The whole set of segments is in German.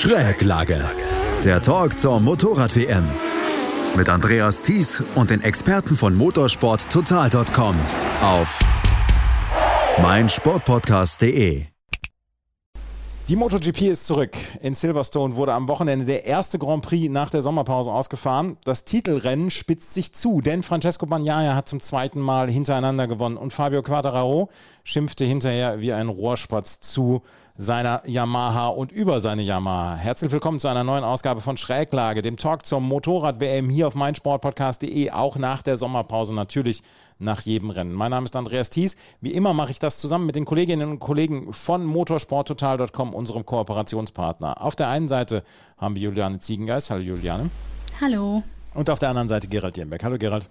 Schräglage. Der Talk zur Motorrad-WM. Mit Andreas Thies und den Experten von motorsporttotal.com auf meinsportpodcast.de. Die MotoGP ist zurück. In Silverstone wurde am Wochenende der erste Grand Prix nach der Sommerpause ausgefahren. Das Titelrennen spitzt sich zu, denn Francesco Bagnaia hat zum zweiten Mal hintereinander gewonnen und Fabio Quattararo schimpfte hinterher wie ein Rohrspatz zu seiner Yamaha und über seine Yamaha. Herzlich willkommen zu einer neuen Ausgabe von Schräglage, dem Talk zur Motorrad-WM hier auf meinsportpodcast.de, auch nach der Sommerpause natürlich nach jedem Rennen. Mein Name ist Andreas Thies. Wie immer mache ich das zusammen mit den Kolleginnen und Kollegen von motorsporttotal.com, unserem Kooperationspartner. Auf der einen Seite haben wir Juliane Ziegengeist. Hallo Juliane. Hallo. Und auf der anderen Seite Gerald Jenbeck. Hallo Gerald.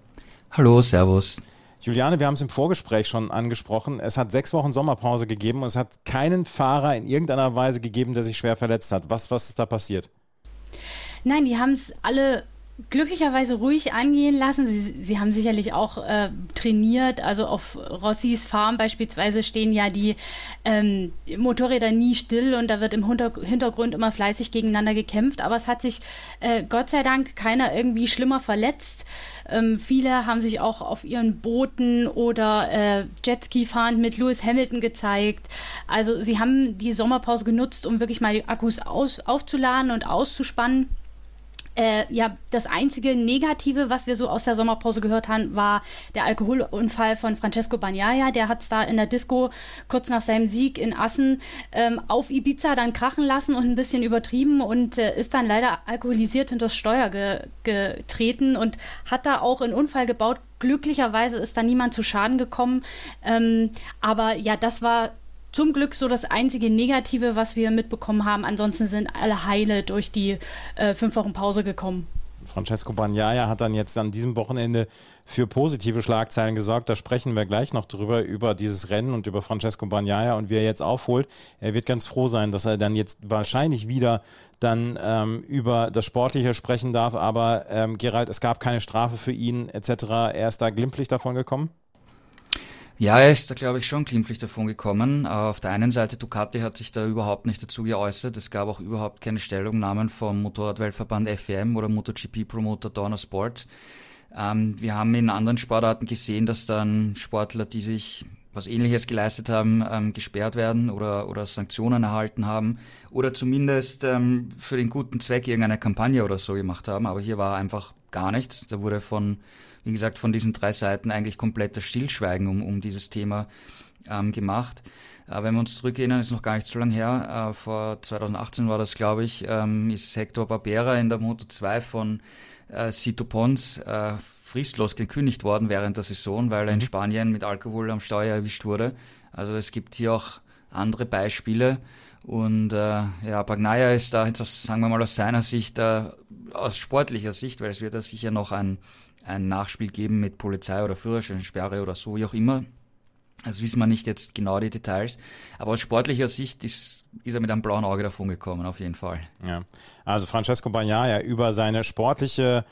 Hallo, Servus. Juliane, wir haben es im Vorgespräch schon angesprochen. Es hat sechs Wochen Sommerpause gegeben und es hat keinen Fahrer in irgendeiner Weise gegeben, der sich schwer verletzt hat. Was, was ist da passiert? Nein, die haben es alle glücklicherweise ruhig angehen lassen. Sie, sie haben sicherlich auch äh, trainiert. Also auf Rossis Farm beispielsweise stehen ja die ähm, Motorräder nie still und da wird im Hintergrund immer fleißig gegeneinander gekämpft. Aber es hat sich äh, Gott sei Dank keiner irgendwie schlimmer verletzt. Ähm, viele haben sich auch auf ihren Booten oder äh, Jetski fahrend mit Lewis Hamilton gezeigt. Also sie haben die Sommerpause genutzt, um wirklich mal die Akkus aus, aufzuladen und auszuspannen. Äh, ja, das einzige Negative, was wir so aus der Sommerpause gehört haben, war der Alkoholunfall von Francesco Bagnaia. Der hat es da in der Disco kurz nach seinem Sieg in Assen ähm, auf Ibiza dann krachen lassen und ein bisschen übertrieben und äh, ist dann leider alkoholisiert hinter das Steuer ge getreten und hat da auch einen Unfall gebaut. Glücklicherweise ist da niemand zu Schaden gekommen. Ähm, aber ja, das war zum Glück so das einzige Negative, was wir mitbekommen haben. Ansonsten sind alle heile durch die äh, fünf Wochen Pause gekommen. Francesco Bagnaia hat dann jetzt an diesem Wochenende für positive Schlagzeilen gesorgt. Da sprechen wir gleich noch drüber, über dieses Rennen und über Francesco Bagnaia und wie er jetzt aufholt. Er wird ganz froh sein, dass er dann jetzt wahrscheinlich wieder dann ähm, über das Sportliche sprechen darf. Aber ähm, Gerald, es gab keine Strafe für ihn etc. Er ist da glimpflich davon gekommen? Ja, er ist da, glaube ich, schon glimpflich davon gekommen. Auf der einen Seite, Ducati hat sich da überhaupt nicht dazu geäußert. Es gab auch überhaupt keine Stellungnahmen vom Motorradweltverband FEM oder MotoGP-Promoter Dorna Sport. Ähm, wir haben in anderen Sportarten gesehen, dass dann Sportler, die sich was ähnliches geleistet haben, ähm, gesperrt werden oder, oder Sanktionen erhalten haben oder zumindest ähm, für den guten Zweck irgendeine Kampagne oder so gemacht haben. Aber hier war einfach gar nichts. Da wurde von wie gesagt, von diesen drei Seiten eigentlich kompletter Stillschweigen um, um dieses Thema ähm, gemacht. Äh, wenn wir uns zurückerinnern, ist noch gar nicht so lange her, äh, vor 2018 war das, glaube ich, ähm, ist Hector Barbera in der Moto 2 von äh, Cito Pons äh, fristlos gekündigt worden während der Saison, weil er in mhm. Spanien mit Alkohol am Steuer erwischt wurde. Also es gibt hier auch andere Beispiele. Und äh, ja, Bagnaia ist da, jetzt sagen wir mal aus seiner Sicht, äh, aus sportlicher Sicht, weil es wird da sicher noch ein ein Nachspiel geben mit Polizei oder Führerscheinsperre oder so, wie auch immer. Das wissen wir nicht jetzt genau die Details. Aber aus sportlicher Sicht ist, ist er mit einem blauen Auge davon gekommen, auf jeden Fall. Ja. Also Francesco Bagnaia über seine sportliche,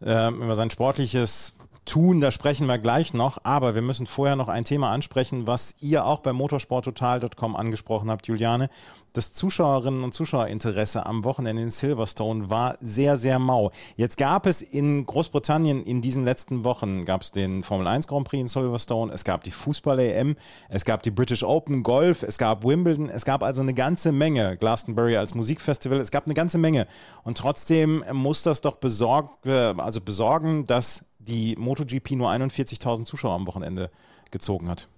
äh, über sein sportliches tun, da sprechen wir gleich noch, aber wir müssen vorher noch ein Thema ansprechen, was ihr auch bei motorsporttotal.com angesprochen habt, Juliane. Das Zuschauerinnen und Zuschauerinteresse am Wochenende in Silverstone war sehr, sehr mau. Jetzt gab es in Großbritannien in diesen letzten Wochen, gab es den Formel 1 Grand Prix in Silverstone, es gab die Fußball-EM, es gab die British Open Golf, es gab Wimbledon, es gab also eine ganze Menge, Glastonbury als Musikfestival, es gab eine ganze Menge. Und trotzdem muss das doch besorg, also besorgen, dass die MotoGP nur 41.000 Zuschauer am Wochenende gezogen hat.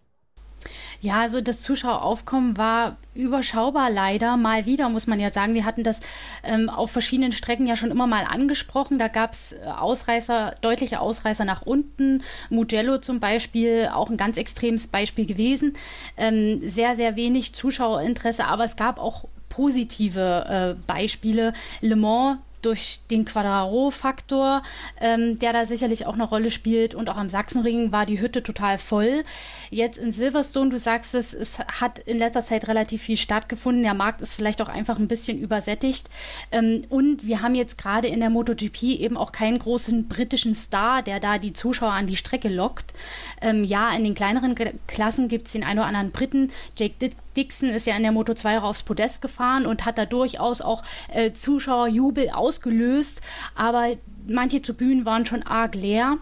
Ja, also das Zuschaueraufkommen war überschaubar leider. Mal wieder, muss man ja sagen. Wir hatten das ähm, auf verschiedenen Strecken ja schon immer mal angesprochen. Da gab es äh, Ausreißer, deutliche Ausreißer nach unten. Mugello zum Beispiel, auch ein ganz extremes Beispiel gewesen. Ähm, sehr, sehr wenig Zuschauerinteresse, aber es gab auch positive äh, Beispiele. Le Mans durch den Quadraro-Faktor, ähm, der da sicherlich auch eine Rolle spielt. Und auch am Sachsenring war die Hütte total voll. Jetzt in Silverstone, du sagst es, es hat in letzter Zeit relativ viel stattgefunden. Der Markt ist vielleicht auch einfach ein bisschen übersättigt. Ähm, und wir haben jetzt gerade in der MotoGP eben auch keinen großen britischen Star, der da die Zuschauer an die Strecke lockt. Ähm, ja, in den kleineren Klassen gibt es den einen oder anderen Briten. Jake Dixon ist ja in der Moto 2 auch aufs Podest gefahren und hat da durchaus auch äh, Zuschauerjubel ausgelöst. Aber manche Tribünen waren schon arg leer.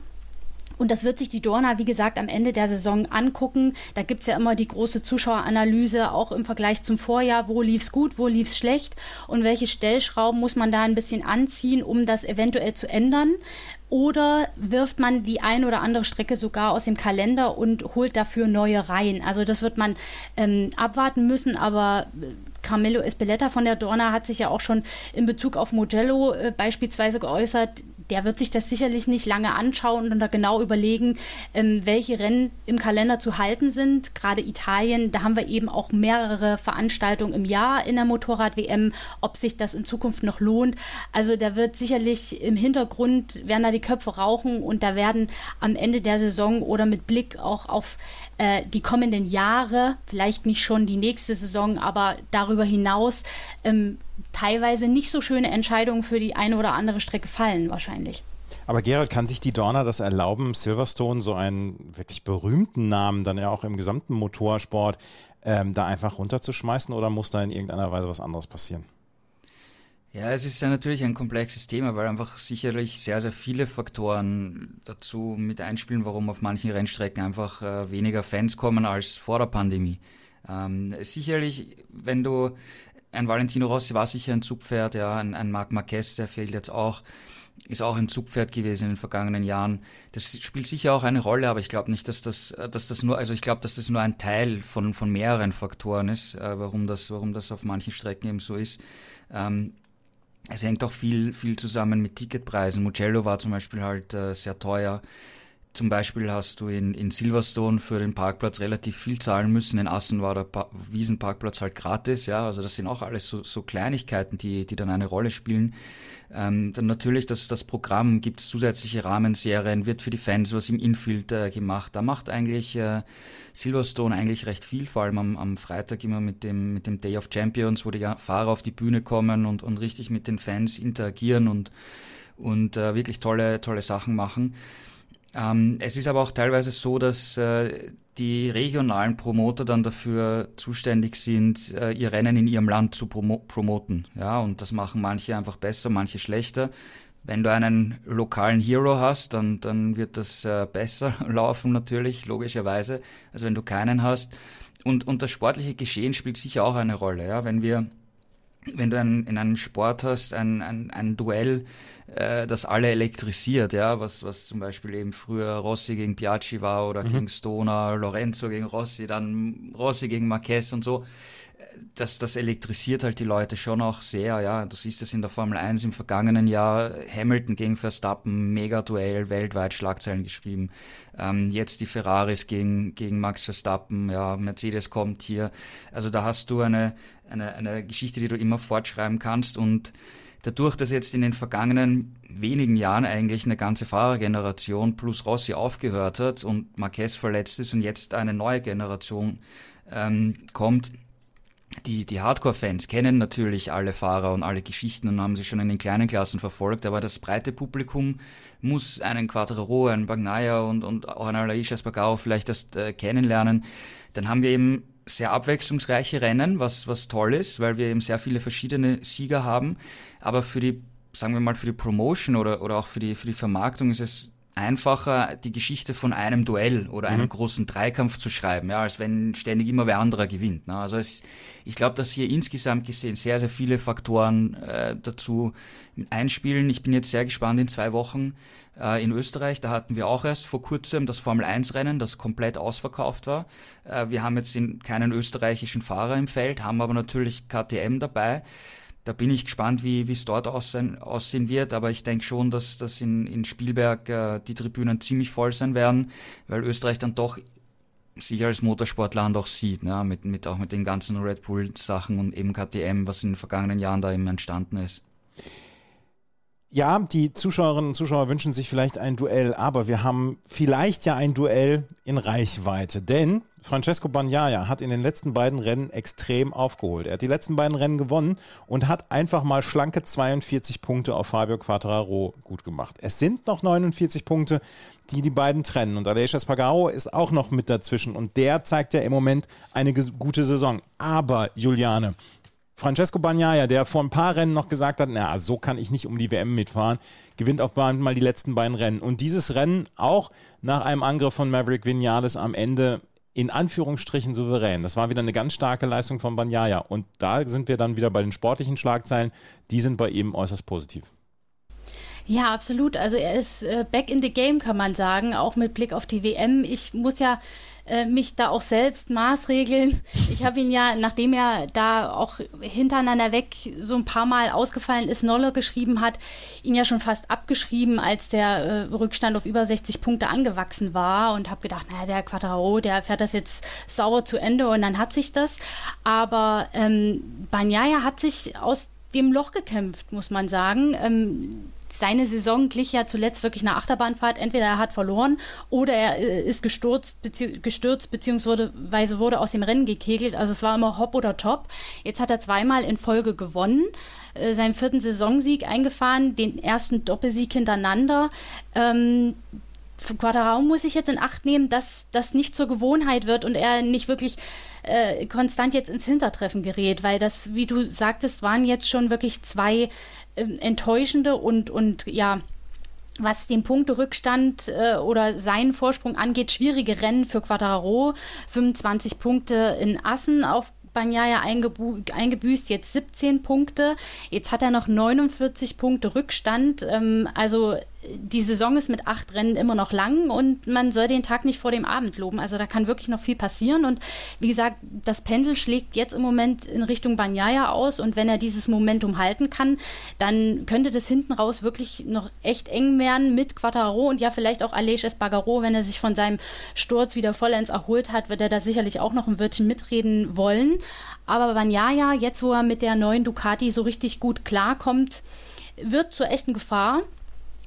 Und das wird sich die Dorna, wie gesagt, am Ende der Saison angucken. Da gibt es ja immer die große Zuschaueranalyse, auch im Vergleich zum Vorjahr. Wo lief es gut, wo lief es schlecht und welche Stellschrauben muss man da ein bisschen anziehen, um das eventuell zu ändern. Oder wirft man die ein oder andere Strecke sogar aus dem Kalender und holt dafür neue Reihen? Also das wird man ähm, abwarten müssen, aber äh, Carmelo Espeleta von der Dorna hat sich ja auch schon in Bezug auf Mugello äh, beispielsweise geäußert der wird sich das sicherlich nicht lange anschauen und da genau überlegen, ähm, welche Rennen im Kalender zu halten sind. Gerade Italien, da haben wir eben auch mehrere Veranstaltungen im Jahr in der Motorrad-WM, ob sich das in Zukunft noch lohnt. Also da wird sicherlich im Hintergrund, werden da die Köpfe rauchen und da werden am Ende der Saison oder mit Blick auch auf äh, die kommenden Jahre, vielleicht nicht schon die nächste Saison, aber darüber hinaus ähm, teilweise nicht so schöne Entscheidungen für die eine oder andere Strecke fallen wahrscheinlich. Aber Gerald, kann sich die Dorna das erlauben, Silverstone, so einen wirklich berühmten Namen, dann ja auch im gesamten Motorsport, ähm, da einfach runterzuschmeißen oder muss da in irgendeiner Weise was anderes passieren? Ja, es ist ja natürlich ein komplexes Thema, weil einfach sicherlich sehr, sehr viele Faktoren dazu mit einspielen, warum auf manchen Rennstrecken einfach äh, weniger Fans kommen als vor der Pandemie. Ähm, sicherlich, wenn du ein Valentino Rossi war sicher ein Zugpferd, ja, ein, ein Marc Marquez, der fehlt jetzt auch, ist auch ein Zugpferd gewesen in den vergangenen Jahren. Das spielt sicher auch eine Rolle, aber ich glaube nicht, dass das, dass das nur, also ich glaube, dass das nur ein Teil von, von mehreren Faktoren ist, äh, warum das, warum das auf manchen Strecken eben so ist. Ähm, es hängt auch viel, viel zusammen mit Ticketpreisen. Mugello war zum Beispiel halt äh, sehr teuer. Zum Beispiel hast du in, in Silverstone für den Parkplatz relativ viel zahlen müssen. In Assen war der pa Wiesenparkplatz halt gratis, ja. Also das sind auch alles so, so Kleinigkeiten, die, die dann eine Rolle spielen. Ähm, dann natürlich das, das Programm, gibt es zusätzliche Rahmenserien, wird für die Fans was im Infield äh, gemacht. Da macht eigentlich äh, Silverstone eigentlich recht viel, vor allem am, am Freitag immer mit dem, mit dem Day of Champions, wo die Fahrer auf die Bühne kommen und, und richtig mit den Fans interagieren und, und äh, wirklich tolle, tolle Sachen machen. Ähm, es ist aber auch teilweise so, dass äh, die regionalen Promoter dann dafür zuständig sind, äh, ihr Rennen in ihrem Land zu promo promoten. Ja, und das machen manche einfach besser, manche schlechter. Wenn du einen lokalen Hero hast, dann, dann wird das äh, besser laufen natürlich, logischerweise, als wenn du keinen hast. Und, und das sportliche Geschehen spielt sicher auch eine Rolle. Ja? Wenn wir wenn du ein, in einem Sport hast, ein, ein, ein Duell, äh, das alle elektrisiert, ja, was, was zum Beispiel eben früher Rossi gegen Piaggi war oder mhm. gegen Stoner, Lorenzo gegen Rossi, dann Rossi gegen Marquez und so, das, das elektrisiert halt die Leute schon auch sehr, ja. Du siehst es in der Formel 1 im vergangenen Jahr, Hamilton gegen Verstappen, Mega-Duell, weltweit Schlagzeilen geschrieben. Ähm, jetzt die Ferraris gegen, gegen Max Verstappen, ja, Mercedes kommt hier. Also da hast du eine, eine, eine Geschichte, die du immer fortschreiben kannst und dadurch, dass jetzt in den vergangenen wenigen Jahren eigentlich eine ganze Fahrergeneration plus Rossi aufgehört hat und Marquez verletzt ist und jetzt eine neue Generation ähm, kommt, die, die Hardcore-Fans kennen natürlich alle Fahrer und alle Geschichten und haben sie schon in den kleinen Klassen verfolgt, aber das breite Publikum muss einen Quadraro, einen Bagnaia und, und auch einen Alaish Espargaro vielleicht erst äh, kennenlernen. Dann haben wir eben sehr abwechslungsreiche Rennen, was, was toll ist, weil wir eben sehr viele verschiedene Sieger haben. Aber für die, sagen wir mal, für die Promotion oder, oder auch für die, für die Vermarktung ist es einfacher, die Geschichte von einem Duell oder einem mhm. großen Dreikampf zu schreiben, ja, als wenn ständig immer wer anderer gewinnt. Ne? Also es, ich glaube, dass hier insgesamt gesehen sehr, sehr viele Faktoren äh, dazu einspielen. Ich bin jetzt sehr gespannt in zwei Wochen äh, in Österreich. Da hatten wir auch erst vor kurzem das Formel-1-Rennen, das komplett ausverkauft war. Äh, wir haben jetzt keinen österreichischen Fahrer im Feld, haben aber natürlich KTM dabei. Da bin ich gespannt, wie es dort aussehen, aussehen wird, aber ich denke schon, dass, dass in, in Spielberg äh, die Tribünen ziemlich voll sein werden, weil Österreich dann doch sich als Motorsportland auch sieht, ne? mit, mit auch mit den ganzen Red Bull-Sachen und eben KTM, was in den vergangenen Jahren da eben entstanden ist. Ja, die Zuschauerinnen und Zuschauer wünschen sich vielleicht ein Duell, aber wir haben vielleicht ja ein Duell in Reichweite, denn Francesco Bagnaia hat in den letzten beiden Rennen extrem aufgeholt. Er hat die letzten beiden Rennen gewonnen und hat einfach mal schlanke 42 Punkte auf Fabio Quattararo gut gemacht. Es sind noch 49 Punkte, die die beiden trennen und Aleix Espargaro ist auch noch mit dazwischen und der zeigt ja im Moment eine gute Saison. Aber Juliane, Francesco Bagnaia, der vor ein paar Rennen noch gesagt hat, na, so kann ich nicht um die WM mitfahren, gewinnt auf mal die letzten beiden Rennen. Und dieses Rennen auch nach einem Angriff von Maverick Vinales am Ende in Anführungsstrichen souverän. Das war wieder eine ganz starke Leistung von Bagnaia. Und da sind wir dann wieder bei den sportlichen Schlagzeilen. Die sind bei ihm äußerst positiv. Ja, absolut. Also er ist äh, back in the game, kann man sagen, auch mit Blick auf die WM. Ich muss ja äh, mich da auch selbst maßregeln. Ich habe ihn ja, nachdem er da auch hintereinander weg so ein paar Mal ausgefallen ist, Nolle geschrieben hat, ihn ja schon fast abgeschrieben, als der äh, Rückstand auf über 60 Punkte angewachsen war und habe gedacht, naja, der Quadraro, der fährt das jetzt sauer zu Ende und dann hat sich das. Aber ähm, Banyaya hat sich aus dem Loch gekämpft, muss man sagen. Ähm, seine Saison glich ja zuletzt wirklich einer Achterbahnfahrt. Entweder er hat verloren oder er äh, ist gestürzt, bezieh gestürzt beziehungsweise wurde aus dem Rennen gekegelt. Also es war immer Hop oder Top. Jetzt hat er zweimal in Folge gewonnen, äh, seinen vierten Saisonsieg eingefahren, den ersten Doppelsieg hintereinander. Ähm, Quadrao muss ich jetzt in Acht nehmen, dass das nicht zur Gewohnheit wird und er nicht wirklich äh, konstant jetzt ins Hintertreffen gerät, weil das, wie du sagtest, waren jetzt schon wirklich zwei äh, enttäuschende und, und ja, was den Punkterückstand äh, oder seinen Vorsprung angeht, schwierige Rennen für Quadraro. 25 Punkte in Assen auf Banyaya eingebüßt, jetzt 17 Punkte. Jetzt hat er noch 49 Punkte Rückstand. Ähm, also die Saison ist mit acht Rennen immer noch lang und man soll den Tag nicht vor dem Abend loben. Also da kann wirklich noch viel passieren. Und wie gesagt, das Pendel schlägt jetzt im Moment in Richtung Banyaya aus. Und wenn er dieses Momentum halten kann, dann könnte das hinten raus wirklich noch echt eng werden mit Quattaro und ja vielleicht auch Aleix Espargaro, wenn er sich von seinem Sturz wieder vollends erholt hat, wird er da sicherlich auch noch ein Wörtchen mitreden wollen. Aber Banyaya, jetzt wo er mit der neuen Ducati so richtig gut klarkommt, wird zur echten Gefahr.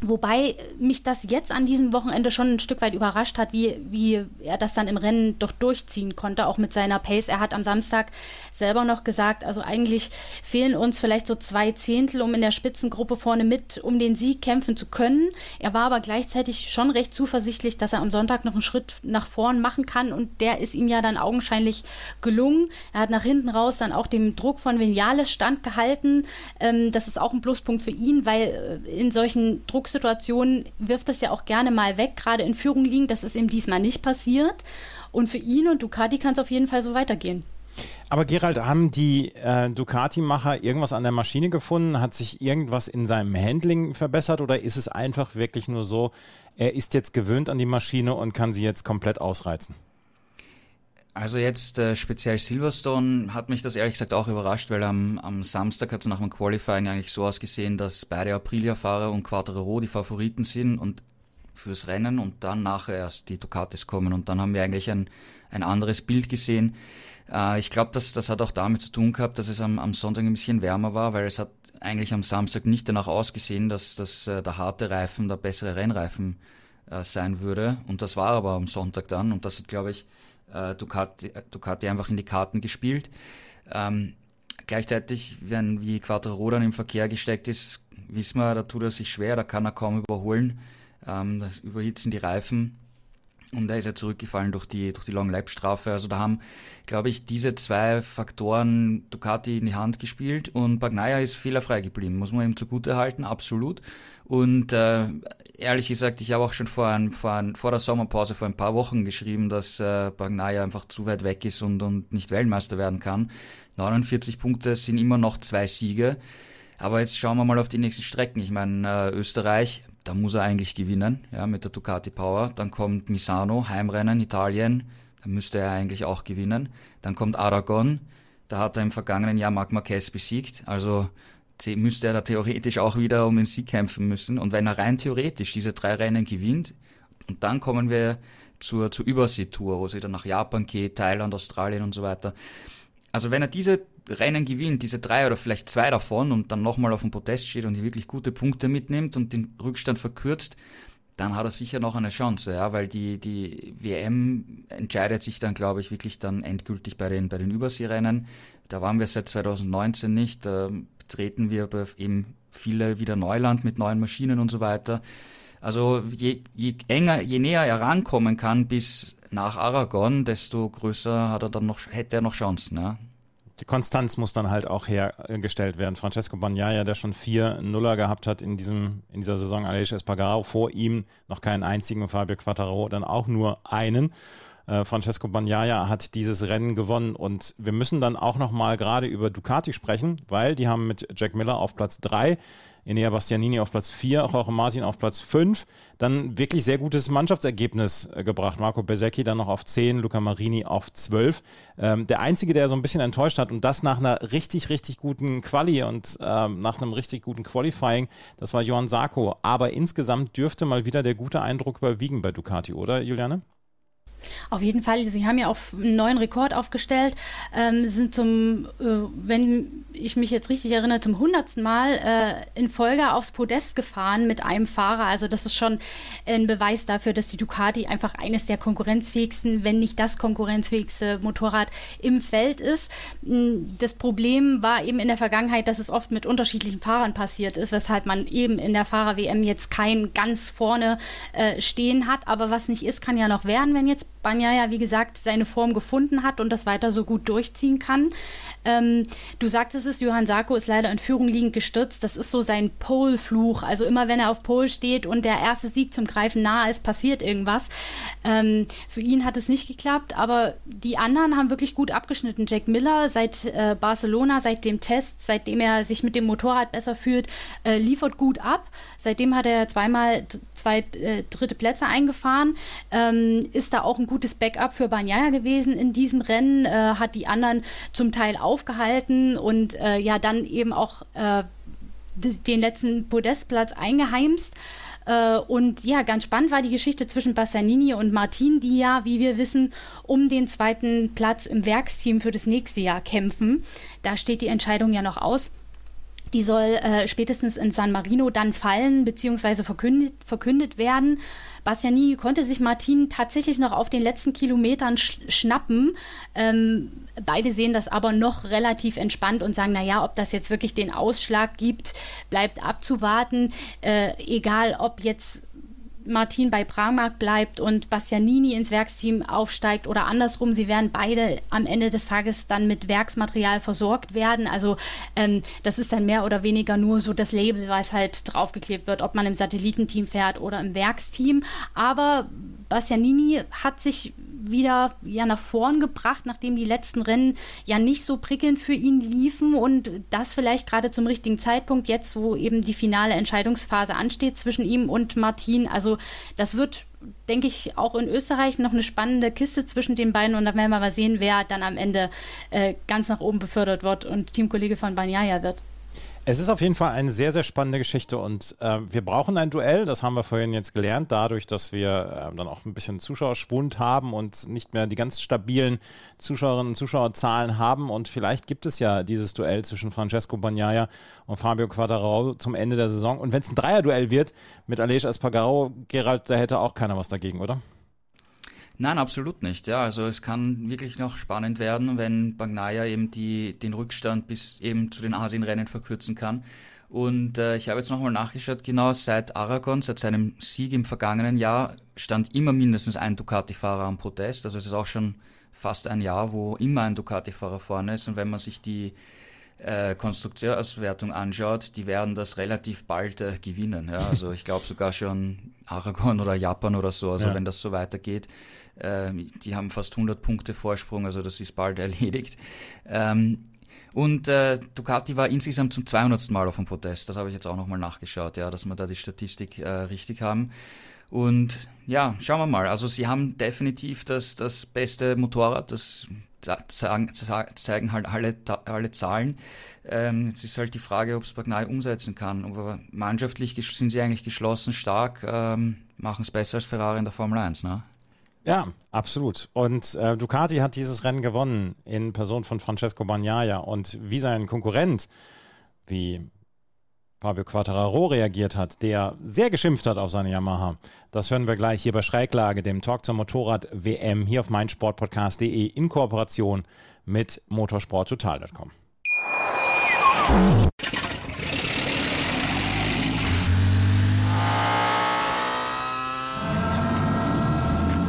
Wobei mich das jetzt an diesem Wochenende schon ein Stück weit überrascht hat, wie, wie er das dann im Rennen doch durchziehen konnte, auch mit seiner Pace. Er hat am Samstag selber noch gesagt, also eigentlich fehlen uns vielleicht so zwei Zehntel, um in der Spitzengruppe vorne mit um den Sieg kämpfen zu können. Er war aber gleichzeitig schon recht zuversichtlich, dass er am Sonntag noch einen Schritt nach vorn machen kann und der ist ihm ja dann augenscheinlich gelungen. Er hat nach hinten raus dann auch dem Druck von Vinales standgehalten. Ähm, das ist auch ein Pluspunkt für ihn, weil äh, in solchen Druck Drucksituationen wirft das ja auch gerne mal weg, gerade in Führung liegen. Das ist ihm diesmal nicht passiert. Und für ihn und Ducati kann es auf jeden Fall so weitergehen. Aber Gerald, haben die äh, Ducati-Macher irgendwas an der Maschine gefunden? Hat sich irgendwas in seinem Handling verbessert oder ist es einfach wirklich nur so, er ist jetzt gewöhnt an die Maschine und kann sie jetzt komplett ausreizen? Also jetzt äh, speziell Silverstone hat mich das ehrlich gesagt auch überrascht, weil am, am Samstag hat es nach dem Qualifying eigentlich so ausgesehen, dass beide Aprilia-Fahrer und Quattro die Favoriten sind und fürs Rennen und dann nachher erst die Ducatis kommen. Und dann haben wir eigentlich ein, ein anderes Bild gesehen. Äh, ich glaube, dass das hat auch damit zu tun gehabt, dass es am, am Sonntag ein bisschen wärmer war, weil es hat eigentlich am Samstag nicht danach ausgesehen, dass, dass äh, der harte Reifen der bessere Rennreifen äh, sein würde. Und das war aber am Sonntag dann. Und das hat, glaube ich, äh, Ducati, Ducati einfach in die Karten gespielt. Ähm, gleichzeitig, wenn wie Quattro dann im Verkehr gesteckt ist, wissen wir, da tut er sich schwer, da kann er kaum überholen. Ähm, das überhitzen die Reifen und da ist er zurückgefallen durch die, durch die Long Lap Strafe. Also da haben, glaube ich, diese zwei Faktoren Ducati in die Hand gespielt und Bagnaia ist fehlerfrei geblieben, muss man ihm zugute halten, absolut. Und äh, ehrlich gesagt, ich habe auch schon vor, ein, vor, ein, vor der Sommerpause vor ein paar Wochen geschrieben, dass äh, Bagnaia einfach zu weit weg ist und, und nicht Weltmeister werden kann. 49 Punkte sind immer noch zwei Siege. Aber jetzt schauen wir mal auf die nächsten Strecken. Ich meine, äh, Österreich, da muss er eigentlich gewinnen, ja, mit der Ducati Power. Dann kommt Misano, Heimrennen, Italien, da müsste er eigentlich auch gewinnen. Dann kommt Aragon, da hat er im vergangenen Jahr Marc Marquez besiegt, also müsste er da theoretisch auch wieder um den Sieg kämpfen müssen. Und wenn er rein theoretisch diese drei Rennen gewinnt, und dann kommen wir zur, zur Überseetour, wo sie dann nach Japan geht, Thailand, Australien und so weiter. Also wenn er diese Rennen gewinnt, diese drei oder vielleicht zwei davon und dann nochmal auf dem Podest steht und hier wirklich gute Punkte mitnimmt und den Rückstand verkürzt, dann hat er sicher noch eine Chance, ja, weil die, die WM entscheidet sich dann, glaube ich, wirklich dann endgültig bei den, bei den Überseerennen. Da waren wir seit 2019 nicht, da betreten wir eben viele wieder Neuland mit neuen Maschinen und so weiter. Also je, je enger, je näher er rankommen kann bis nach Aragon, desto größer hat er dann noch, hätte er noch Chancen, ja die Konstanz muss dann halt auch hergestellt werden. Francesco Bagnaia, der schon vier Nuller gehabt hat in, diesem, in dieser Saison, Aleix Espargaro, vor ihm noch keinen einzigen, Fabio Quattaro dann auch nur einen. Äh, Francesco Bagnaia hat dieses Rennen gewonnen und wir müssen dann auch nochmal gerade über Ducati sprechen, weil die haben mit Jack Miller auf Platz drei Enea Bastianini auf Platz 4, Jorge Martin auf Platz 5. Dann wirklich sehr gutes Mannschaftsergebnis äh, gebracht. Marco Besecchi dann noch auf 10, Luca Marini auf 12. Ähm, der Einzige, der so ein bisschen enttäuscht hat und das nach einer richtig, richtig guten Quali und ähm, nach einem richtig guten Qualifying, das war Johann Sarko. Aber insgesamt dürfte mal wieder der gute Eindruck überwiegen bei Ducati, oder Juliane? Auf jeden Fall, sie haben ja auch einen neuen Rekord aufgestellt, ähm, sind zum, äh, wenn ich mich jetzt richtig erinnere, zum hundertsten Mal äh, in Folge aufs Podest gefahren mit einem Fahrer. Also das ist schon ein Beweis dafür, dass die Ducati einfach eines der konkurrenzfähigsten, wenn nicht das konkurrenzfähigste Motorrad im Feld ist. Hm, das Problem war eben in der Vergangenheit, dass es oft mit unterschiedlichen Fahrern passiert ist, weshalb man eben in der Fahrer-WM jetzt keinen ganz vorne äh, stehen hat. Aber was nicht ist, kann ja noch werden, wenn jetzt Banja ja, wie gesagt, seine Form gefunden hat und das weiter so gut durchziehen kann. Ähm, du sagtest es, Johann Sarko ist leider in Führung liegend gestürzt. Das ist so sein Pole-Fluch. Also immer wenn er auf Pole steht und der erste Sieg zum Greifen nahe ist, passiert irgendwas. Ähm, für ihn hat es nicht geklappt, aber die anderen haben wirklich gut abgeschnitten. Jack Miller seit äh, Barcelona, seit dem Test, seitdem er sich mit dem Motorrad besser fühlt, äh, liefert gut ab. Seitdem hat er zweimal zwei äh, dritte Plätze eingefahren, ähm, ist da auch ein gutes Backup für Banyaya gewesen in diesem Rennen, äh, hat die anderen zum Teil aufgehalten und äh, ja dann eben auch äh, den letzten Podestplatz eingeheimst. Äh, und ja, ganz spannend war die Geschichte zwischen Bassanini und Martin, die ja, wie wir wissen, um den zweiten Platz im Werksteam für das nächste Jahr kämpfen. Da steht die Entscheidung ja noch aus. Die soll äh, spätestens in San Marino dann fallen bzw. Verkündet, verkündet werden. Bastianini konnte sich Martin tatsächlich noch auf den letzten Kilometern sch schnappen. Ähm, beide sehen das aber noch relativ entspannt und sagen, naja, ob das jetzt wirklich den Ausschlag gibt, bleibt abzuwarten. Äh, egal, ob jetzt Martin bei Pragmark bleibt und Bastianini ins Werksteam aufsteigt oder andersrum. Sie werden beide am Ende des Tages dann mit Werksmaterial versorgt werden. Also ähm, das ist dann mehr oder weniger nur so das Label, was halt draufgeklebt wird, ob man im Satellitenteam fährt oder im Werksteam. Aber Bastianini hat sich wieder ja nach vorn gebracht, nachdem die letzten Rennen ja nicht so prickelnd für ihn liefen und das vielleicht gerade zum richtigen Zeitpunkt jetzt, wo eben die finale Entscheidungsphase ansteht zwischen ihm und Martin. Also das wird denke ich, auch in Österreich noch eine spannende Kiste zwischen den beiden und dann werden wir mal sehen, wer dann am Ende äh, ganz nach oben befördert wird und Teamkollege von Banyaya wird. Es ist auf jeden Fall eine sehr, sehr spannende Geschichte und äh, wir brauchen ein Duell, das haben wir vorhin jetzt gelernt, dadurch, dass wir äh, dann auch ein bisschen Zuschauerschwund haben und nicht mehr die ganz stabilen Zuschauerinnen und Zuschauerzahlen haben. Und vielleicht gibt es ja dieses Duell zwischen Francesco Bagnaia und Fabio Quattararo zum Ende der Saison. Und wenn es ein Dreierduell wird mit Aleix Espargaro, Gerald, da hätte auch keiner was dagegen, oder? Nein, absolut nicht. Ja, also es kann wirklich noch spannend werden, wenn Bagnaia eben die, den Rückstand bis eben zu den Asienrennen verkürzen kann. Und äh, ich habe jetzt nochmal nachgeschaut, genau seit Aragon, seit seinem Sieg im vergangenen Jahr, stand immer mindestens ein Ducati-Fahrer am Protest. Also es ist auch schon fast ein Jahr, wo immer ein Ducati-Fahrer vorne ist. Und wenn man sich die äh, Konstrukteurswertung anschaut, die werden das relativ bald äh, gewinnen. Ja? Also ich glaube sogar schon Aragon oder Japan oder so. Also ja. wenn das so weitergeht, die haben fast 100 Punkte Vorsprung, also das ist bald erledigt. Ähm, und äh, Ducati war insgesamt zum 200. Mal auf dem Protest. Das habe ich jetzt auch nochmal nachgeschaut, ja, dass wir da die Statistik äh, richtig haben. Und ja, schauen wir mal. Also sie haben definitiv das, das beste Motorrad, das zeigen, zeigen halt alle, alle Zahlen. Ähm, jetzt ist halt die Frage, ob es Bagnai umsetzen kann. Aber mannschaftlich sind sie eigentlich geschlossen, stark, ähm, machen es besser als Ferrari in der Formel 1, ne? Ja, absolut. Und äh, Ducati hat dieses Rennen gewonnen in Person von Francesco Bagnaia. Und wie sein Konkurrent, wie Fabio Quattararo reagiert hat, der sehr geschimpft hat auf seine Yamaha. Das hören wir gleich hier bei Schräglage, dem Talk zur Motorrad-WM, hier auf meinsportpodcast.de in Kooperation mit motorsporttotal.com.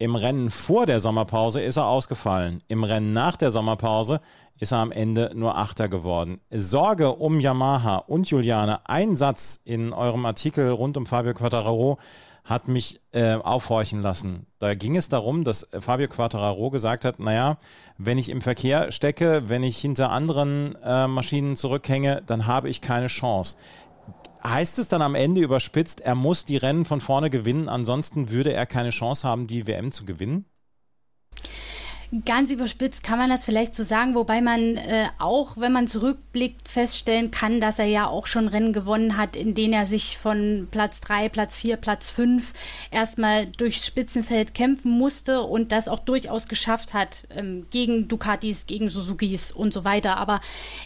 Im Rennen vor der Sommerpause ist er ausgefallen. Im Rennen nach der Sommerpause ist er am Ende nur Achter geworden. Sorge um Yamaha und Juliane. Ein Satz in eurem Artikel rund um Fabio Quattararo hat mich äh, aufhorchen lassen. Da ging es darum, dass Fabio Quattararo gesagt hat, naja, wenn ich im Verkehr stecke, wenn ich hinter anderen äh, Maschinen zurückhänge, dann habe ich keine Chance. Heißt es dann am Ende überspitzt, er muss die Rennen von vorne gewinnen, ansonsten würde er keine Chance haben, die WM zu gewinnen? Ganz überspitzt kann man das vielleicht so sagen, wobei man äh, auch, wenn man zurückblickt, feststellen kann, dass er ja auch schon Rennen gewonnen hat, in denen er sich von Platz 3, Platz 4, Platz 5 erstmal durchs Spitzenfeld kämpfen musste und das auch durchaus geschafft hat ähm, gegen Ducatis, gegen Suzukis und so weiter. Aber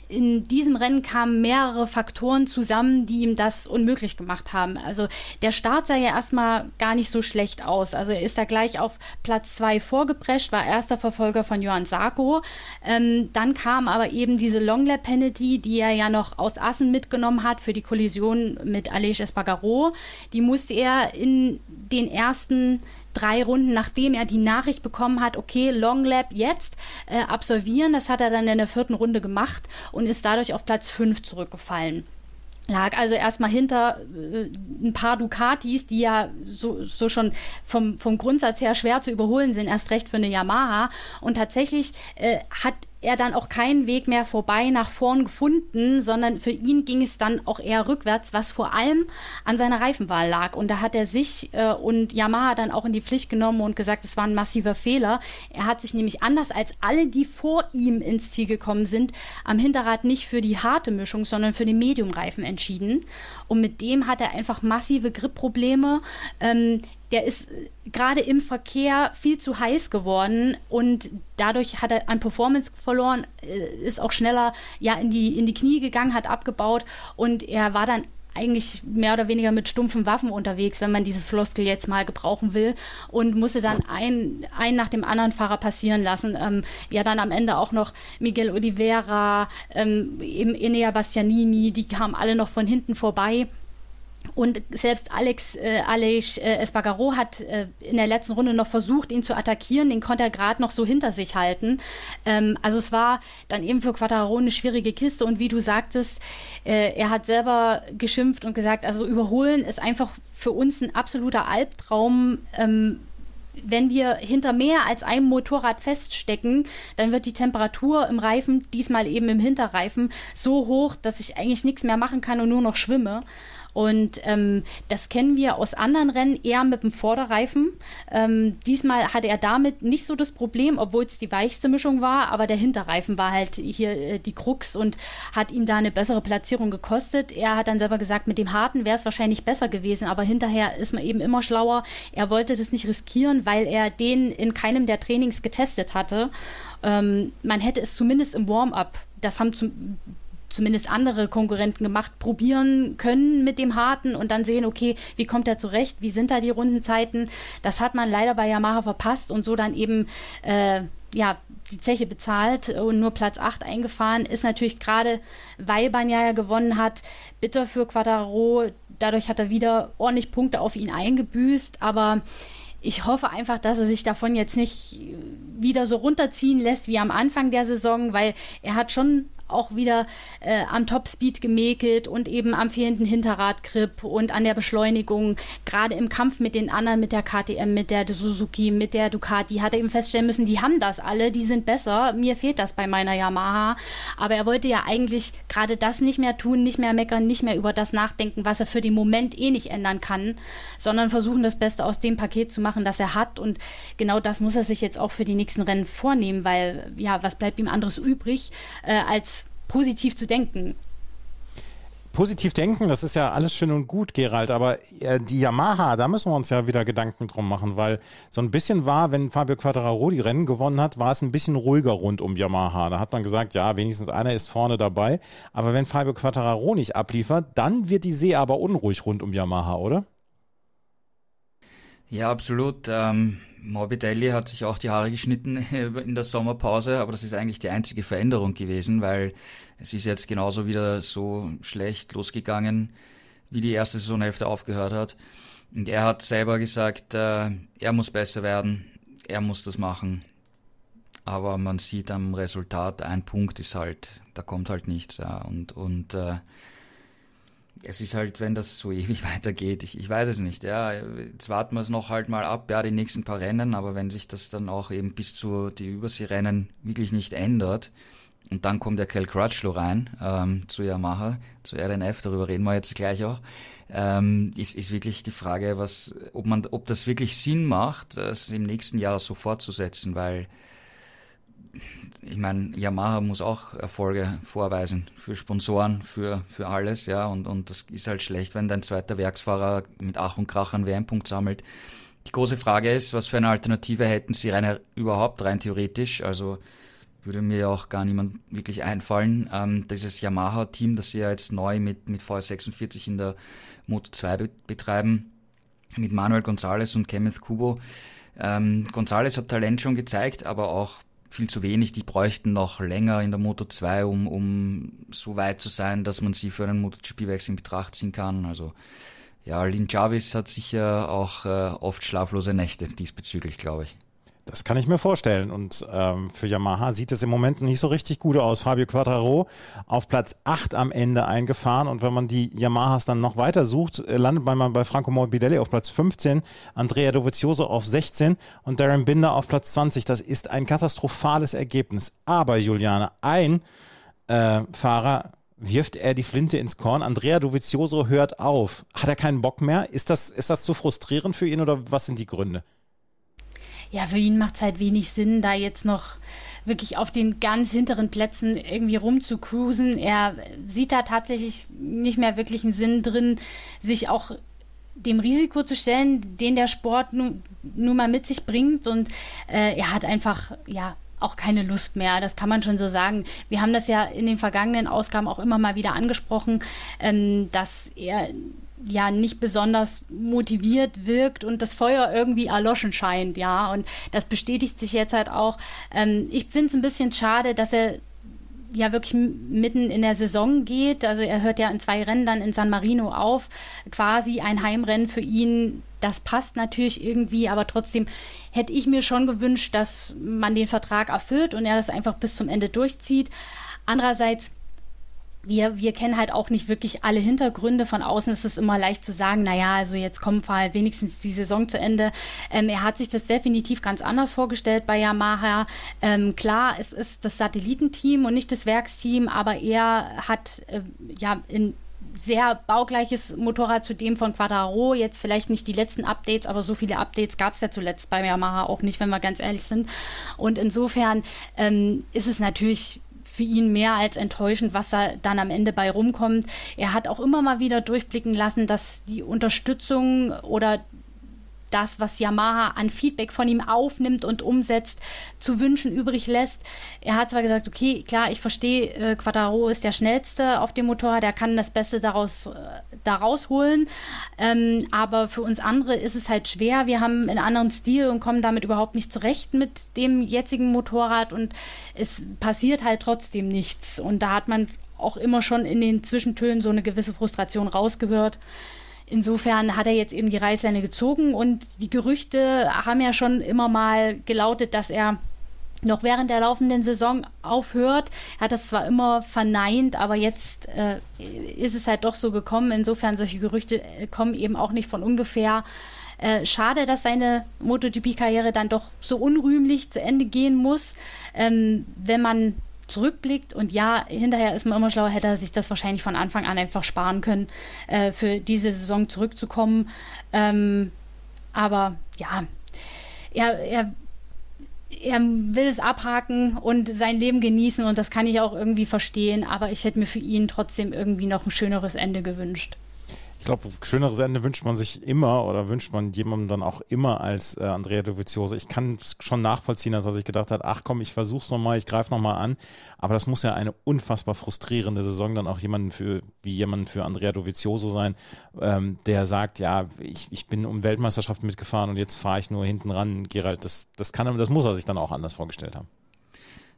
in diesem Rennen kamen mehrere Faktoren zusammen, die ihm das unmöglich gemacht haben. Also der Start sah ja erstmal gar nicht so schlecht aus. Also er ist da gleich auf Platz 2 vorgeprescht, war erster Nachfolger von Johann Sarko. Ähm, dann kam aber eben diese Longlap Penalty, die er ja noch aus Assen mitgenommen hat für die Kollision mit Aleix Espargaro. Die musste er in den ersten drei Runden, nachdem er die Nachricht bekommen hat, okay, Long Lap jetzt äh, absolvieren. Das hat er dann in der vierten Runde gemacht und ist dadurch auf Platz fünf zurückgefallen lag also erstmal hinter äh, ein paar Ducatis, die ja so, so schon vom, vom Grundsatz her schwer zu überholen sind, erst recht für eine Yamaha. Und tatsächlich äh, hat er dann auch keinen Weg mehr vorbei nach vorn gefunden, sondern für ihn ging es dann auch eher rückwärts, was vor allem an seiner Reifenwahl lag. Und da hat er sich äh, und Yamaha dann auch in die Pflicht genommen und gesagt, es war ein massiver Fehler. Er hat sich nämlich anders als alle, die vor ihm ins Ziel gekommen sind, am Hinterrad nicht für die harte Mischung, sondern für den Mediumreifen entschieden. Und mit dem hat er einfach massive Gripprobleme. Ähm, der ist äh, gerade im Verkehr viel zu heiß geworden und dadurch hat er an Performance verloren, äh, ist auch schneller ja in die, in die Knie gegangen, hat abgebaut und er war dann eigentlich mehr oder weniger mit stumpfen Waffen unterwegs, wenn man diese Floskel jetzt mal gebrauchen will und musste dann ein, ein nach dem anderen Fahrer passieren lassen. Ähm, ja, dann am Ende auch noch Miguel Oliveira, ähm, eben Enea Bastianini, die kamen alle noch von hinten vorbei. Und selbst Alex äh, Aleix äh, Espargaro hat äh, in der letzten Runde noch versucht, ihn zu attackieren. Den konnte er gerade noch so hinter sich halten. Ähm, also es war dann eben für Quattaro eine schwierige Kiste. Und wie du sagtest, äh, er hat selber geschimpft und gesagt, also überholen ist einfach für uns ein absoluter Albtraum. Ähm, wenn wir hinter mehr als einem Motorrad feststecken, dann wird die Temperatur im Reifen, diesmal eben im Hinterreifen, so hoch, dass ich eigentlich nichts mehr machen kann und nur noch schwimme. Und ähm, das kennen wir aus anderen Rennen eher mit dem Vorderreifen. Ähm, diesmal hatte er damit nicht so das Problem, obwohl es die weichste Mischung war, aber der Hinterreifen war halt hier äh, die Krux und hat ihm da eine bessere Platzierung gekostet. Er hat dann selber gesagt, mit dem harten wäre es wahrscheinlich besser gewesen, aber hinterher ist man eben immer schlauer. Er wollte das nicht riskieren, weil er den in keinem der Trainings getestet hatte. Ähm, man hätte es zumindest im Warm-up das haben zum, zumindest andere Konkurrenten gemacht, probieren können mit dem Harten und dann sehen, okay, wie kommt er zurecht, wie sind da die Rundenzeiten. Das hat man leider bei Yamaha verpasst und so dann eben äh, ja, die Zeche bezahlt und nur Platz 8 eingefahren, ist natürlich gerade, weil Banyaya gewonnen hat, bitter für Quadraro. Dadurch hat er wieder ordentlich Punkte auf ihn eingebüßt, aber ich hoffe einfach, dass er sich davon jetzt nicht wieder so runterziehen lässt wie am Anfang der Saison, weil er hat schon auch wieder äh, am Topspeed gemäkelt und eben am fehlenden Hinterradgrip und an der Beschleunigung. Gerade im Kampf mit den anderen, mit der KTM, mit der Suzuki, mit der Ducati, hat er eben feststellen müssen, die haben das alle, die sind besser. Mir fehlt das bei meiner Yamaha. Aber er wollte ja eigentlich gerade das nicht mehr tun, nicht mehr meckern, nicht mehr über das nachdenken, was er für den Moment eh nicht ändern kann, sondern versuchen, das Beste aus dem Paket zu machen, das er hat. Und genau das muss er sich jetzt auch für die nächsten Rennen vornehmen, weil ja, was bleibt ihm anderes übrig, äh, als positiv zu denken? Positiv denken, das ist ja alles schön und gut, Gerald, aber äh, die Yamaha, da müssen wir uns ja wieder Gedanken drum machen, weil so ein bisschen war, wenn Fabio Quattararo die Rennen gewonnen hat, war es ein bisschen ruhiger rund um Yamaha. Da hat man gesagt, ja, wenigstens einer ist vorne dabei. Aber wenn Fabio Quattararo nicht abliefert, dann wird die See aber unruhig rund um Yamaha, oder? Ja, absolut. Ähm, Morbidelli hat sich auch die Haare geschnitten in der Sommerpause, aber das ist eigentlich die einzige Veränderung gewesen, weil es ist jetzt genauso wieder so schlecht losgegangen, wie die erste Saisonhälfte aufgehört hat. Und er hat selber gesagt, äh, er muss besser werden, er muss das machen. Aber man sieht am Resultat, ein Punkt ist halt, da kommt halt nichts. Und, und äh, es ist halt, wenn das so ewig weitergeht, ich, ich weiß es nicht, ja. Jetzt warten wir es noch halt mal ab, ja, die nächsten paar Rennen, aber wenn sich das dann auch eben bis zu die Überseerennen wirklich nicht ändert, und dann kommt der Cal Crutchlow rein ähm, zu Yamaha, zu RNF, darüber reden wir jetzt gleich auch. Ähm, ist, ist wirklich die Frage, was, ob man, ob das wirklich Sinn macht, es im nächsten Jahr so fortzusetzen, weil ich meine, Yamaha muss auch Erfolge vorweisen für Sponsoren, für, für alles, ja, und, und das ist halt schlecht, wenn dein zweiter Werksfahrer mit Ach und Krach einen WM-Punkt sammelt. Die große Frage ist, was für eine Alternative hätten sie rein, überhaupt rein theoretisch, also würde mir auch gar niemand wirklich einfallen. Ähm, dieses Yamaha-Team, das sie ja jetzt neu mit, mit V46 in der Moto 2 be betreiben, mit Manuel Gonzalez und Kenneth Kubo. Ähm, Gonzalez hat Talent schon gezeigt, aber auch viel zu wenig. Die bräuchten noch länger in der Moto 2, um, um so weit zu sein, dass man sie für einen MotoGP-Wechsel in Betracht ziehen kann. Also ja, Lin Jarvis hat sicher auch äh, oft schlaflose Nächte diesbezüglich, glaube ich. Das kann ich mir vorstellen. Und ähm, für Yamaha sieht es im Moment nicht so richtig gut aus. Fabio Quadraro auf Platz 8 am Ende eingefahren. Und wenn man die Yamahas dann noch weiter sucht, äh, landet man bei Franco Morbidelli auf Platz 15, Andrea Dovizioso auf 16 und Darren Binder auf Platz 20. Das ist ein katastrophales Ergebnis. Aber Juliane, ein äh, Fahrer wirft er die Flinte ins Korn. Andrea Dovizioso hört auf. Hat er keinen Bock mehr? Ist das, ist das zu frustrierend für ihn oder was sind die Gründe? Ja, für ihn macht es halt wenig Sinn, da jetzt noch wirklich auf den ganz hinteren Plätzen irgendwie rumzucruisen. Er sieht da tatsächlich nicht mehr wirklich einen Sinn drin, sich auch dem Risiko zu stellen, den der Sport nun, nun mal mit sich bringt. Und äh, er hat einfach, ja, auch keine Lust mehr. Das kann man schon so sagen. Wir haben das ja in den vergangenen Ausgaben auch immer mal wieder angesprochen, ähm, dass er ja nicht besonders motiviert wirkt und das Feuer irgendwie erloschen scheint, ja. Und das bestätigt sich jetzt halt auch. Ähm, ich finde es ein bisschen schade, dass er ja wirklich mitten in der Saison geht. Also er hört ja in zwei Rennen dann in San Marino auf. Quasi ein Heimrennen für ihn. Das passt natürlich irgendwie, aber trotzdem hätte ich mir schon gewünscht, dass man den Vertrag erfüllt und er das einfach bis zum Ende durchzieht. Andererseits wir, wir kennen halt auch nicht wirklich alle Hintergründe. Von außen ist es immer leicht zu sagen, naja, also jetzt kommt halt wenigstens die Saison zu Ende. Ähm, er hat sich das definitiv ganz anders vorgestellt bei Yamaha. Ähm, klar, es ist das Satellitenteam und nicht das Werksteam, aber er hat äh, ja in sehr baugleiches Motorrad zu dem von Quadraro. Jetzt vielleicht nicht die letzten Updates, aber so viele Updates gab es ja zuletzt bei Yamaha auch nicht, wenn wir ganz ehrlich sind. Und insofern ähm, ist es natürlich für ihn mehr als enttäuschend, was da dann am Ende bei rumkommt. Er hat auch immer mal wieder durchblicken lassen, dass die Unterstützung oder das, was Yamaha an Feedback von ihm aufnimmt und umsetzt, zu wünschen übrig lässt. Er hat zwar gesagt, okay, klar, ich verstehe, äh, Quattaro ist der schnellste auf dem Motorrad, der kann das Beste daraus, äh, daraus holen, ähm, aber für uns andere ist es halt schwer. Wir haben einen anderen Stil und kommen damit überhaupt nicht zurecht mit dem jetzigen Motorrad und es passiert halt trotzdem nichts. Und da hat man auch immer schon in den Zwischentönen so eine gewisse Frustration rausgehört. Insofern hat er jetzt eben die Reißleine gezogen und die Gerüchte haben ja schon immer mal gelautet, dass er noch während der laufenden Saison aufhört. Er hat das zwar immer verneint, aber jetzt äh, ist es halt doch so gekommen. Insofern solche Gerüchte äh, kommen eben auch nicht von ungefähr. Äh, schade, dass seine MotoGP-Karriere dann doch so unrühmlich zu Ende gehen muss. Ähm, wenn man zurückblickt und ja, hinterher ist man immer schlauer, hätte er sich das wahrscheinlich von Anfang an einfach sparen können, äh, für diese Saison zurückzukommen. Ähm, aber ja, er, er er will es abhaken und sein Leben genießen und das kann ich auch irgendwie verstehen, aber ich hätte mir für ihn trotzdem irgendwie noch ein schöneres Ende gewünscht. Ich glaube, schöneres Ende wünscht man sich immer oder wünscht man jemandem dann auch immer als äh, Andrea Dovizioso. Ich kann schon nachvollziehen, dass er sich gedacht hat, ach komm, ich versuch's nochmal, ich greife nochmal an. Aber das muss ja eine unfassbar frustrierende Saison dann auch jemanden für, wie jemanden für Andrea Dovizioso sein, ähm, der sagt, ja, ich, ich bin um Weltmeisterschaften mitgefahren und jetzt fahre ich nur hinten ran. Gerald, das, das kann das muss er sich dann auch anders vorgestellt haben.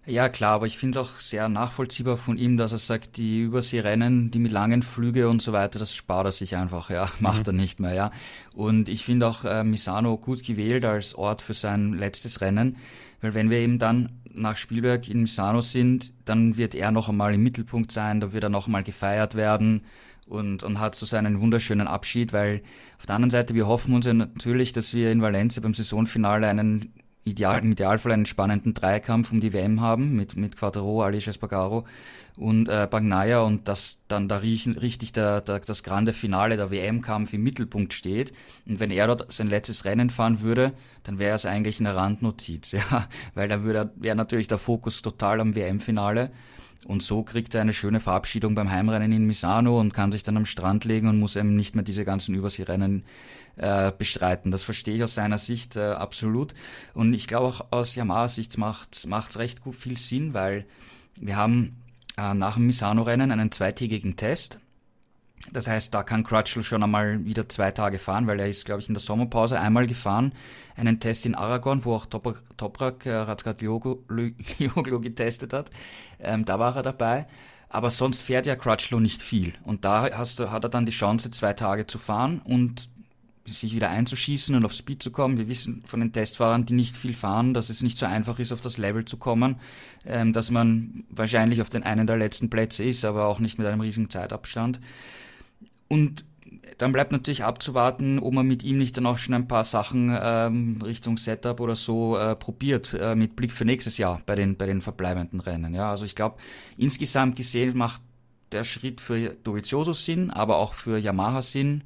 Ja, klar, aber ich finde es auch sehr nachvollziehbar von ihm, dass er sagt, die Überseerennen, die mit langen Flüge und so weiter, das spart er sich einfach, ja, macht mhm. er nicht mehr, ja. Und ich finde auch äh, Misano gut gewählt als Ort für sein letztes Rennen, weil wenn wir eben dann nach Spielberg in Misano sind, dann wird er noch einmal im Mittelpunkt sein, da wird er noch einmal gefeiert werden und, und hat so seinen wunderschönen Abschied, weil auf der anderen Seite, wir hoffen uns ja natürlich, dass wir in Valencia beim Saisonfinale einen ideal, im Idealfall einen spannenden Dreikampf um die WM haben mit, mit Quattro, Alice Espargaro und äh, Bagnaia und dass dann da richtig der, der, das grande Finale, der WM-Kampf im Mittelpunkt steht. Und wenn er dort sein letztes Rennen fahren würde, dann wäre es eigentlich eine Randnotiz, ja, weil dann würde wäre natürlich der Fokus total am WM-Finale. Und so kriegt er eine schöne Verabschiedung beim Heimrennen in Misano und kann sich dann am Strand legen und muss eben nicht mehr diese ganzen Überseerennen äh, bestreiten. Das verstehe ich aus seiner Sicht äh, absolut. Und ich glaube auch aus Yamaha-Sicht macht es recht gut viel Sinn, weil wir haben äh, nach dem Misano-Rennen einen zweitägigen Test. Das heißt, da kann Crutchlow schon einmal wieder zwei Tage fahren, weil er ist, glaube ich, in der Sommerpause einmal gefahren. Einen Test in Aragon, wo auch Toprak, Toprak äh, Razgatlioglu getestet hat. Ähm, da war er dabei. Aber sonst fährt ja Crutchlow nicht viel. Und da hast du, hat er dann die Chance, zwei Tage zu fahren und sich wieder einzuschießen und auf Speed zu kommen. Wir wissen von den Testfahrern, die nicht viel fahren, dass es nicht so einfach ist, auf das Level zu kommen, ähm, dass man wahrscheinlich auf den einen der letzten Plätze ist, aber auch nicht mit einem riesigen Zeitabstand. Und dann bleibt natürlich abzuwarten, ob man mit ihm nicht dann auch schon ein paar Sachen ähm, Richtung Setup oder so äh, probiert, äh, mit Blick für nächstes Jahr bei den, bei den verbleibenden Rennen. Ja, also ich glaube, insgesamt gesehen macht der Schritt für Dovizioso Sinn, aber auch für Yamaha Sinn.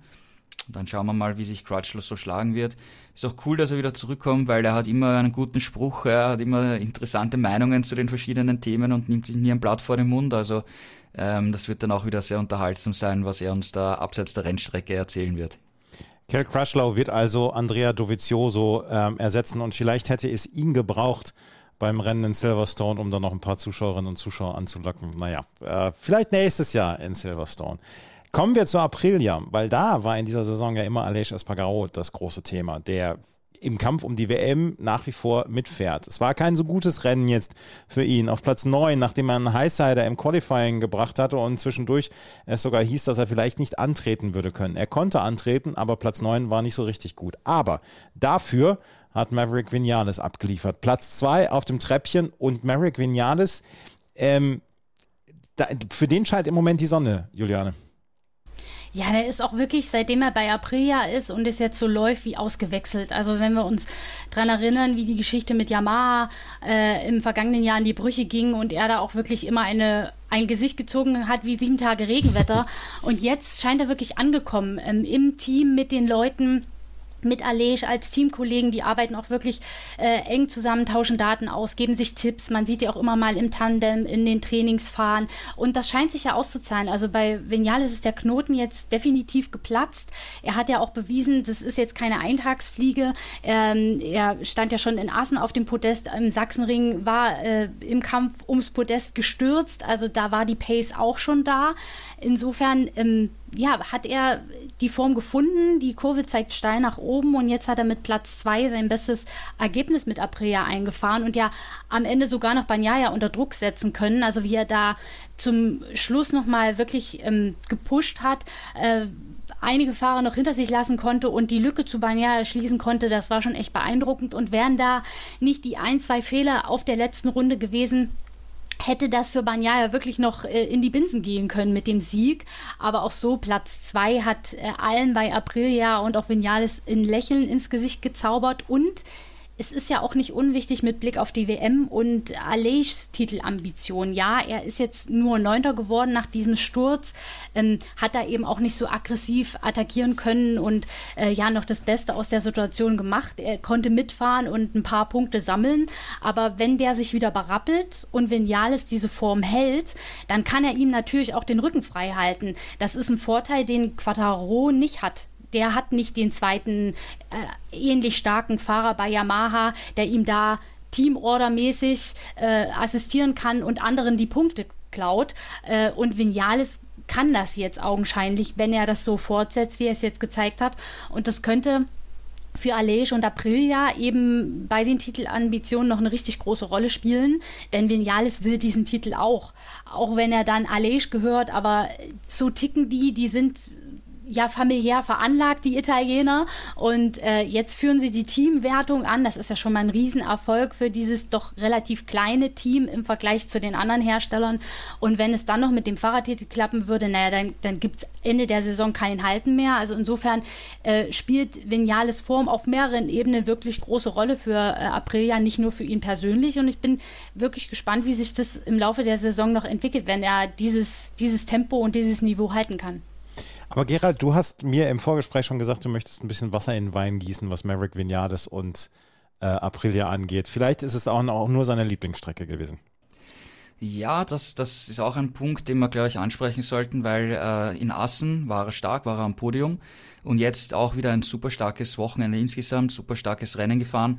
Dann schauen wir mal, wie sich Crutchlow so schlagen wird. Ist auch cool, dass er wieder zurückkommt, weil er hat immer einen guten Spruch, er hat immer interessante Meinungen zu den verschiedenen Themen und nimmt sich nie ein Blatt vor den Mund. Also ähm, das wird dann auch wieder sehr unterhaltsam sein, was er uns da abseits der Rennstrecke erzählen wird. Kel Crutchlow wird also Andrea Dovizioso ähm, ersetzen und vielleicht hätte es ihn gebraucht, beim Rennen in Silverstone, um dann noch ein paar Zuschauerinnen und Zuschauer anzulocken. Naja, äh, vielleicht nächstes Jahr in Silverstone. Kommen wir zu Aprilia, weil da war in dieser Saison ja immer Aleix Espargaro das große Thema, der im Kampf um die WM nach wie vor mitfährt. Es war kein so gutes Rennen jetzt für ihn. Auf Platz 9, nachdem er einen Highsider im Qualifying gebracht hatte und zwischendurch es sogar hieß, dass er vielleicht nicht antreten würde können. Er konnte antreten, aber Platz 9 war nicht so richtig gut. Aber dafür hat Maverick Vinales abgeliefert. Platz 2 auf dem Treppchen und Maverick Vinales, ähm, da, für den scheint im Moment die Sonne, Juliane. Ja, der ist auch wirklich, seitdem er bei Aprilia ist und es jetzt so läuft, wie ausgewechselt. Also wenn wir uns daran erinnern, wie die Geschichte mit Yamaha äh, im vergangenen Jahr in die Brüche ging und er da auch wirklich immer eine ein Gesicht gezogen hat wie sieben Tage Regenwetter. Und jetzt scheint er wirklich angekommen ähm, im Team mit den Leuten mit Alej als Teamkollegen, die arbeiten auch wirklich äh, eng zusammen, tauschen Daten aus, geben sich Tipps. Man sieht ja auch immer mal im Tandem in den Trainings fahren. Und das scheint sich ja auszuzahlen. Also bei Vinales ist der Knoten jetzt definitiv geplatzt. Er hat ja auch bewiesen, das ist jetzt keine Eintagsfliege. Ähm, er stand ja schon in Assen auf dem Podest. Im Sachsenring war äh, im Kampf ums Podest gestürzt. Also da war die Pace auch schon da. Insofern ähm, ja, hat er die Form gefunden. Die Kurve zeigt steil nach oben und jetzt hat er mit Platz zwei sein bestes Ergebnis mit Aprilia eingefahren und ja am Ende sogar noch Banyaya unter Druck setzen können. Also wie er da zum Schluss nochmal wirklich ähm, gepusht hat. Äh, einige Fahrer noch hinter sich lassen konnte und die Lücke zu Bagnaia schließen konnte, das war schon echt beeindruckend. Und wären da nicht die ein, zwei Fehler auf der letzten Runde gewesen, hätte das für Banyaya wirklich noch äh, in die Binsen gehen können mit dem Sieg. Aber auch so, Platz zwei hat äh, allen bei Aprilia und auch Vinales in Lächeln ins Gesicht gezaubert und es ist ja auch nicht unwichtig mit Blick auf die WM und Alejs Titelambition. Ja, er ist jetzt nur Neunter geworden nach diesem Sturz, ähm, hat da eben auch nicht so aggressiv attackieren können und äh, ja noch das Beste aus der Situation gemacht. Er konnte mitfahren und ein paar Punkte sammeln, aber wenn der sich wieder berappelt und Vinales diese Form hält, dann kann er ihm natürlich auch den Rücken frei halten. Das ist ein Vorteil, den Quattaro nicht hat der hat nicht den zweiten äh, ähnlich starken Fahrer bei Yamaha, der ihm da teamordermäßig äh, assistieren kann und anderen die Punkte klaut. Äh, und Vinales kann das jetzt augenscheinlich, wenn er das so fortsetzt, wie er es jetzt gezeigt hat. Und das könnte für Alej und Aprilia eben bei den Titelambitionen noch eine richtig große Rolle spielen, denn Vinales will diesen Titel auch. Auch wenn er dann Alej gehört, aber so ticken die, die sind ja familiär veranlagt, die Italiener. Und äh, jetzt führen sie die Teamwertung an. Das ist ja schon mal ein Riesenerfolg für dieses doch relativ kleine Team im Vergleich zu den anderen Herstellern. Und wenn es dann noch mit dem Fahrradtitel klappen würde, naja, dann, dann gibt es Ende der Saison keinen Halten mehr. Also insofern äh, spielt Vinales Form auf mehreren Ebenen wirklich große Rolle für äh, Aprilia, nicht nur für ihn persönlich. Und ich bin wirklich gespannt, wie sich das im Laufe der Saison noch entwickelt, wenn er dieses, dieses Tempo und dieses Niveau halten kann. Aber Gerald, du hast mir im Vorgespräch schon gesagt, du möchtest ein bisschen Wasser in den Wein gießen, was Maverick Vinales und äh, Aprilia angeht. Vielleicht ist es auch, auch nur seine Lieblingsstrecke gewesen. Ja, das, das ist auch ein Punkt, den wir gleich ansprechen sollten, weil äh, in Assen war er stark, war er am Podium und jetzt auch wieder ein super starkes Wochenende insgesamt, super starkes Rennen gefahren.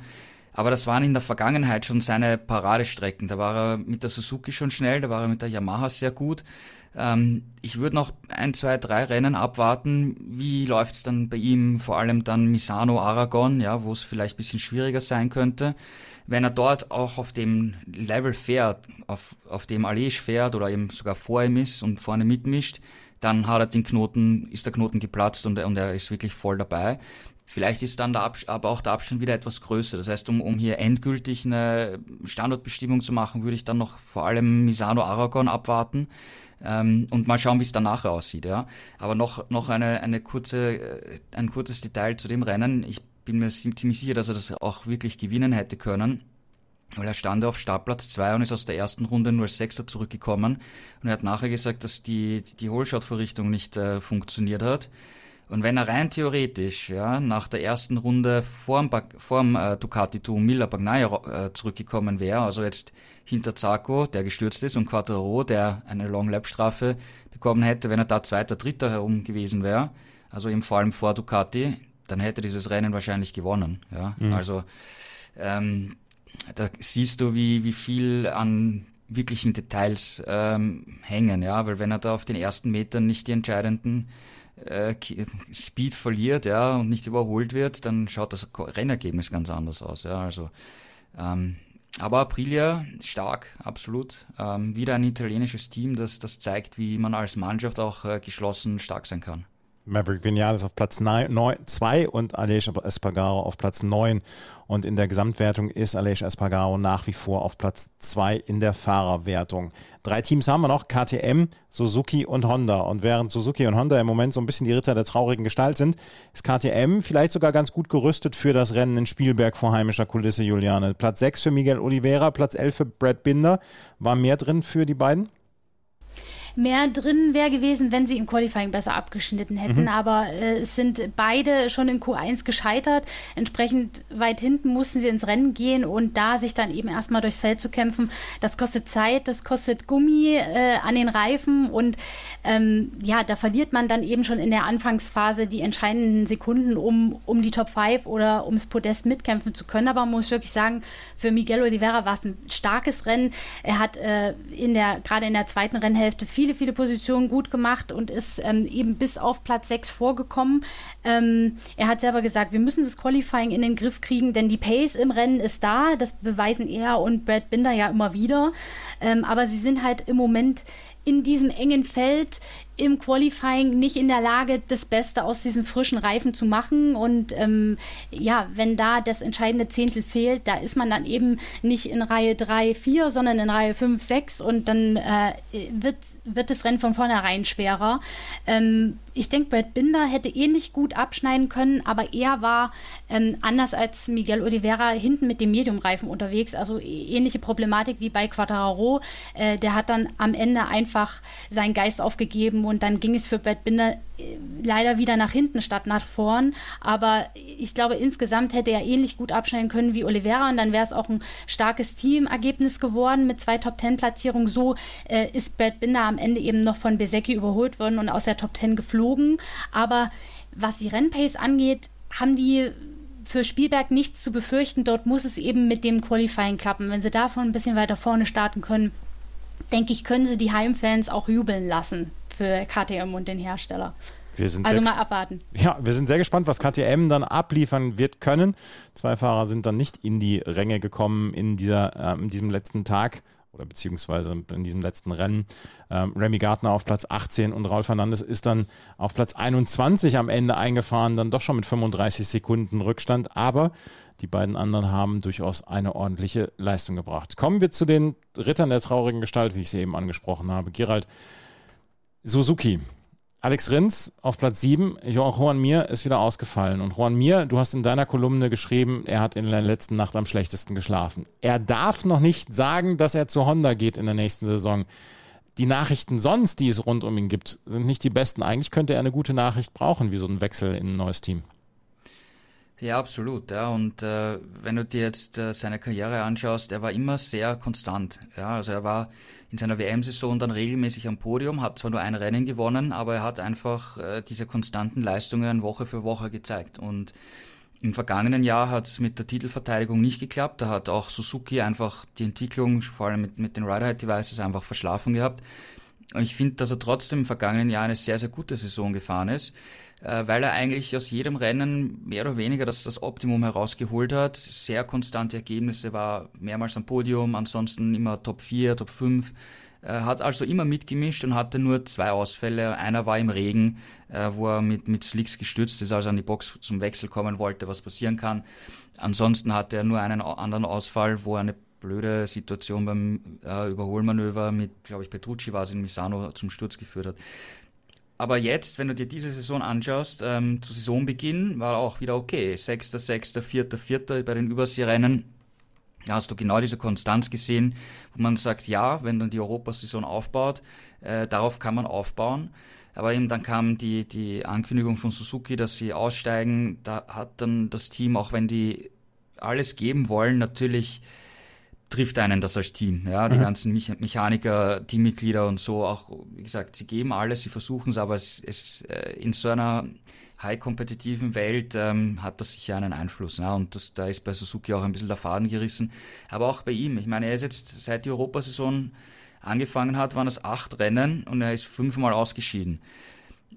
Aber das waren in der Vergangenheit schon seine Paradestrecken. Da war er mit der Suzuki schon schnell, da war er mit der Yamaha sehr gut. Ähm, ich würde noch ein, zwei, drei Rennen abwarten. Wie läuft es dann bei ihm? Vor allem dann Misano, Aragon, ja, wo es vielleicht bisschen schwieriger sein könnte. Wenn er dort auch auf dem Level fährt, auf, auf dem Alej fährt oder eben sogar vor ihm ist und vorne mitmischt, dann hat er den Knoten, ist der Knoten geplatzt und, und er ist wirklich voll dabei. Vielleicht ist dann der aber auch der Abstand wieder etwas größer. Das heißt, um, um hier endgültig eine Standortbestimmung zu machen, würde ich dann noch vor allem Misano Aragon abwarten ähm, und mal schauen, wie es danach aussieht. Ja. Aber noch, noch eine, eine kurze, äh, ein kurzes Detail zu dem Rennen. Ich bin mir ziemlich sicher, dass er das auch wirklich gewinnen hätte können. Weil er stand auf Startplatz 2 und ist aus der ersten Runde nur als Sechster zurückgekommen. Und er hat nachher gesagt, dass die, die Holshot-Vorrichtung nicht äh, funktioniert hat. Und wenn er rein theoretisch ja, nach der ersten Runde vorm, vorm äh, Ducati Tour Miller Bagnaia äh, zurückgekommen wäre, also jetzt hinter Zarco, der gestürzt ist, und Quattro, der eine Long-Lap-Strafe bekommen hätte, wenn er da Zweiter, Dritter herum gewesen wäre, also eben vor allem vor Ducati, dann hätte dieses Rennen wahrscheinlich gewonnen. Ja? Mhm. Also ähm, da siehst du, wie, wie viel an wirklichen Details ähm, hängen, ja, weil wenn er da auf den ersten Metern nicht die entscheidenden äh, Speed verliert, ja, und nicht überholt wird, dann schaut das Rennergebnis ganz anders aus, ja, also ähm, aber Aprilia stark, absolut. Ähm, wieder ein italienisches Team, das, das zeigt, wie man als Mannschaft auch äh, geschlossen stark sein kann. Maverick Vinales auf Platz 2 und Aleix Espargaro auf Platz 9. Und in der Gesamtwertung ist Aleix Espargaro nach wie vor auf Platz 2 in der Fahrerwertung. Drei Teams haben wir noch, KTM, Suzuki und Honda. Und während Suzuki und Honda im Moment so ein bisschen die Ritter der traurigen Gestalt sind, ist KTM vielleicht sogar ganz gut gerüstet für das Rennen in Spielberg vor heimischer Kulisse, Juliane. Platz 6 für Miguel Oliveira, Platz 11 für Brad Binder. War mehr drin für die beiden? Mehr drin wäre gewesen, wenn sie im Qualifying besser abgeschnitten hätten. Mhm. Aber äh, es sind beide schon in Q1 gescheitert. Entsprechend weit hinten mussten sie ins Rennen gehen und da sich dann eben erstmal durchs Feld zu kämpfen, das kostet Zeit, das kostet Gummi äh, an den Reifen und ähm, ja, da verliert man dann eben schon in der Anfangsphase die entscheidenden Sekunden, um, um die Top 5 oder ums Podest mitkämpfen zu können. Aber man muss wirklich sagen, für Miguel Oliveira war es ein starkes Rennen. Er hat äh, in der, gerade in der zweiten Rennhälfte viel viele, viele Positionen gut gemacht und ist ähm, eben bis auf Platz 6 vorgekommen. Ähm, er hat selber gesagt, wir müssen das Qualifying in den Griff kriegen, denn die Pace im Rennen ist da. Das beweisen er und Brad Binder ja immer wieder. Ähm, aber sie sind halt im Moment in diesem engen Feld im Qualifying nicht in der Lage, das Beste aus diesen frischen Reifen zu machen. Und ähm, ja, wenn da das entscheidende Zehntel fehlt, da ist man dann eben nicht in Reihe 3, 4, sondern in Reihe 5, 6 und dann äh, wird, wird das Rennen von vornherein schwerer. Ähm, ich denke, Brad Binder hätte ähnlich gut abschneiden können, aber er war ähm, anders als Miguel Oliveira hinten mit dem Mediumreifen unterwegs. Also ähnliche Problematik wie bei Quattararo. Äh, der hat dann am Ende einfach seinen Geist aufgegeben und dann ging es für Brad Binder äh, leider wieder nach hinten statt nach vorn. Aber ich glaube, insgesamt hätte er ähnlich gut abschneiden können wie Oliveira und dann wäre es auch ein starkes Teamergebnis geworden mit zwei Top-10-Platzierungen. So äh, ist Brad Binder am Ende eben noch von Besecki überholt worden und aus der Top 10 geflogen. Aber was die Rennpace angeht, haben die für Spielberg nichts zu befürchten. Dort muss es eben mit dem Qualifying klappen. Wenn sie davon ein bisschen weiter vorne starten können, denke ich, können sie die Heimfans auch jubeln lassen für KTM und den Hersteller. also mal abwarten. Ja, wir sind sehr gespannt, was KTM dann abliefern wird können. Zwei Fahrer sind dann nicht in die Ränge gekommen in, dieser, äh, in diesem letzten Tag oder beziehungsweise in diesem letzten Rennen. Ähm, Remy Gardner auf Platz 18 und Raul Fernandes ist dann auf Platz 21 am Ende eingefahren, dann doch schon mit 35 Sekunden Rückstand. Aber die beiden anderen haben durchaus eine ordentliche Leistung gebracht. Kommen wir zu den Rittern der traurigen Gestalt, wie ich sie eben angesprochen habe. Gerald, Suzuki. Alex Rins auf Platz 7, Juan Mir ist wieder ausgefallen. Und Juan Mir, du hast in deiner Kolumne geschrieben, er hat in der letzten Nacht am schlechtesten geschlafen. Er darf noch nicht sagen, dass er zu Honda geht in der nächsten Saison. Die Nachrichten sonst, die es rund um ihn gibt, sind nicht die besten. Eigentlich könnte er eine gute Nachricht brauchen, wie so ein Wechsel in ein neues Team. Ja, absolut. Ja. Und äh, wenn du dir jetzt äh, seine Karriere anschaust, er war immer sehr konstant. Ja. Also er war in seiner WM-Saison dann regelmäßig am Podium, hat zwar nur ein Rennen gewonnen, aber er hat einfach äh, diese konstanten Leistungen Woche für Woche gezeigt. Und im vergangenen Jahr hat es mit der Titelverteidigung nicht geklappt. Da hat auch Suzuki einfach die Entwicklung, vor allem mit, mit den Rider-Head-Devices, einfach verschlafen gehabt. Und ich finde, dass er trotzdem im vergangenen Jahr eine sehr, sehr gute Saison gefahren ist. Äh, weil er eigentlich aus jedem Rennen mehr oder weniger das, das Optimum herausgeholt hat. Sehr konstante Ergebnisse, war mehrmals am Podium, ansonsten immer Top 4, Top 5. Hat also immer mitgemischt und hatte nur zwei Ausfälle. Einer war im Regen, äh, wo er mit, mit Slicks gestürzt ist, also an die Box zum Wechsel kommen wollte, was passieren kann. Ansonsten hatte er nur einen anderen Ausfall, wo er eine blöde Situation beim äh, Überholmanöver mit, glaube ich, Petrucci war es in Misano zum Sturz geführt hat. Aber jetzt, wenn du dir diese Saison anschaust, ähm, zu Saisonbeginn war auch wieder okay. Sechster, Sechster, Vierter, Vierter bei den Überseerennen. Da hast du genau diese Konstanz gesehen, wo man sagt, ja, wenn dann die Europasaison aufbaut, äh, darauf kann man aufbauen. Aber eben dann kam die, die Ankündigung von Suzuki, dass sie aussteigen. Da hat dann das Team, auch wenn die alles geben wollen, natürlich trifft einen das als Team. Ja, die mhm. ganzen Mechaniker, Teammitglieder und so auch, wie gesagt, sie geben alles, sie versuchen es, aber es, es äh, in so einer high-kompetitiven Welt ähm, hat das sicher einen Einfluss. Ja, und das, da ist bei Suzuki auch ein bisschen der Faden gerissen. Aber auch bei ihm. Ich meine, er ist jetzt seit die Europasaison angefangen hat, waren es acht Rennen und er ist fünfmal ausgeschieden.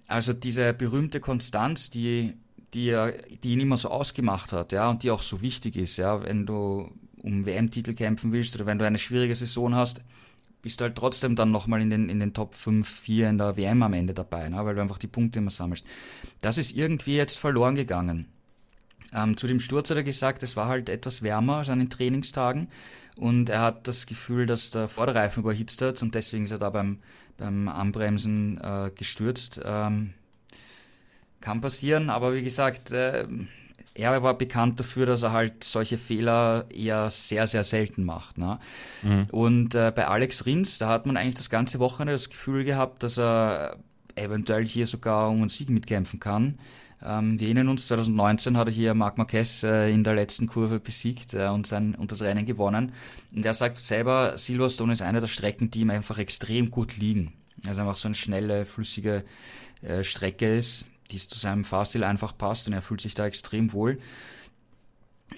Also diese berühmte Konstanz, die die, er, die ihn immer so ausgemacht hat, ja, und die auch so wichtig ist, ja, wenn du um WM-Titel kämpfen willst oder wenn du eine schwierige Saison hast, bist du halt trotzdem dann nochmal in den, in den Top 5, 4 in der WM am Ende dabei, ne? weil du einfach die Punkte immer sammelst. Das ist irgendwie jetzt verloren gegangen. Ähm, zu dem Sturz hat er gesagt, es war halt etwas wärmer als an den Trainingstagen und er hat das Gefühl, dass der Vorderreifen überhitzt hat und deswegen ist er da beim, beim Anbremsen äh, gestürzt. Ähm, kann passieren, aber wie gesagt, äh, er war bekannt dafür, dass er halt solche Fehler eher sehr, sehr selten macht. Ne? Mhm. Und äh, bei Alex Rins, da hat man eigentlich das ganze Wochenende das Gefühl gehabt, dass er eventuell hier sogar um einen Sieg mitkämpfen kann. Ähm, wir erinnern uns, 2019 hat er hier Marc Marquez äh, in der letzten Kurve besiegt äh, und, sein, und das Rennen gewonnen. Und er sagt selber, Silverstone ist eine der Strecken, die ihm einfach extrem gut liegen. Also einfach so eine schnelle, flüssige äh, Strecke ist die zu seinem Fahrstil einfach passt und er fühlt sich da extrem wohl.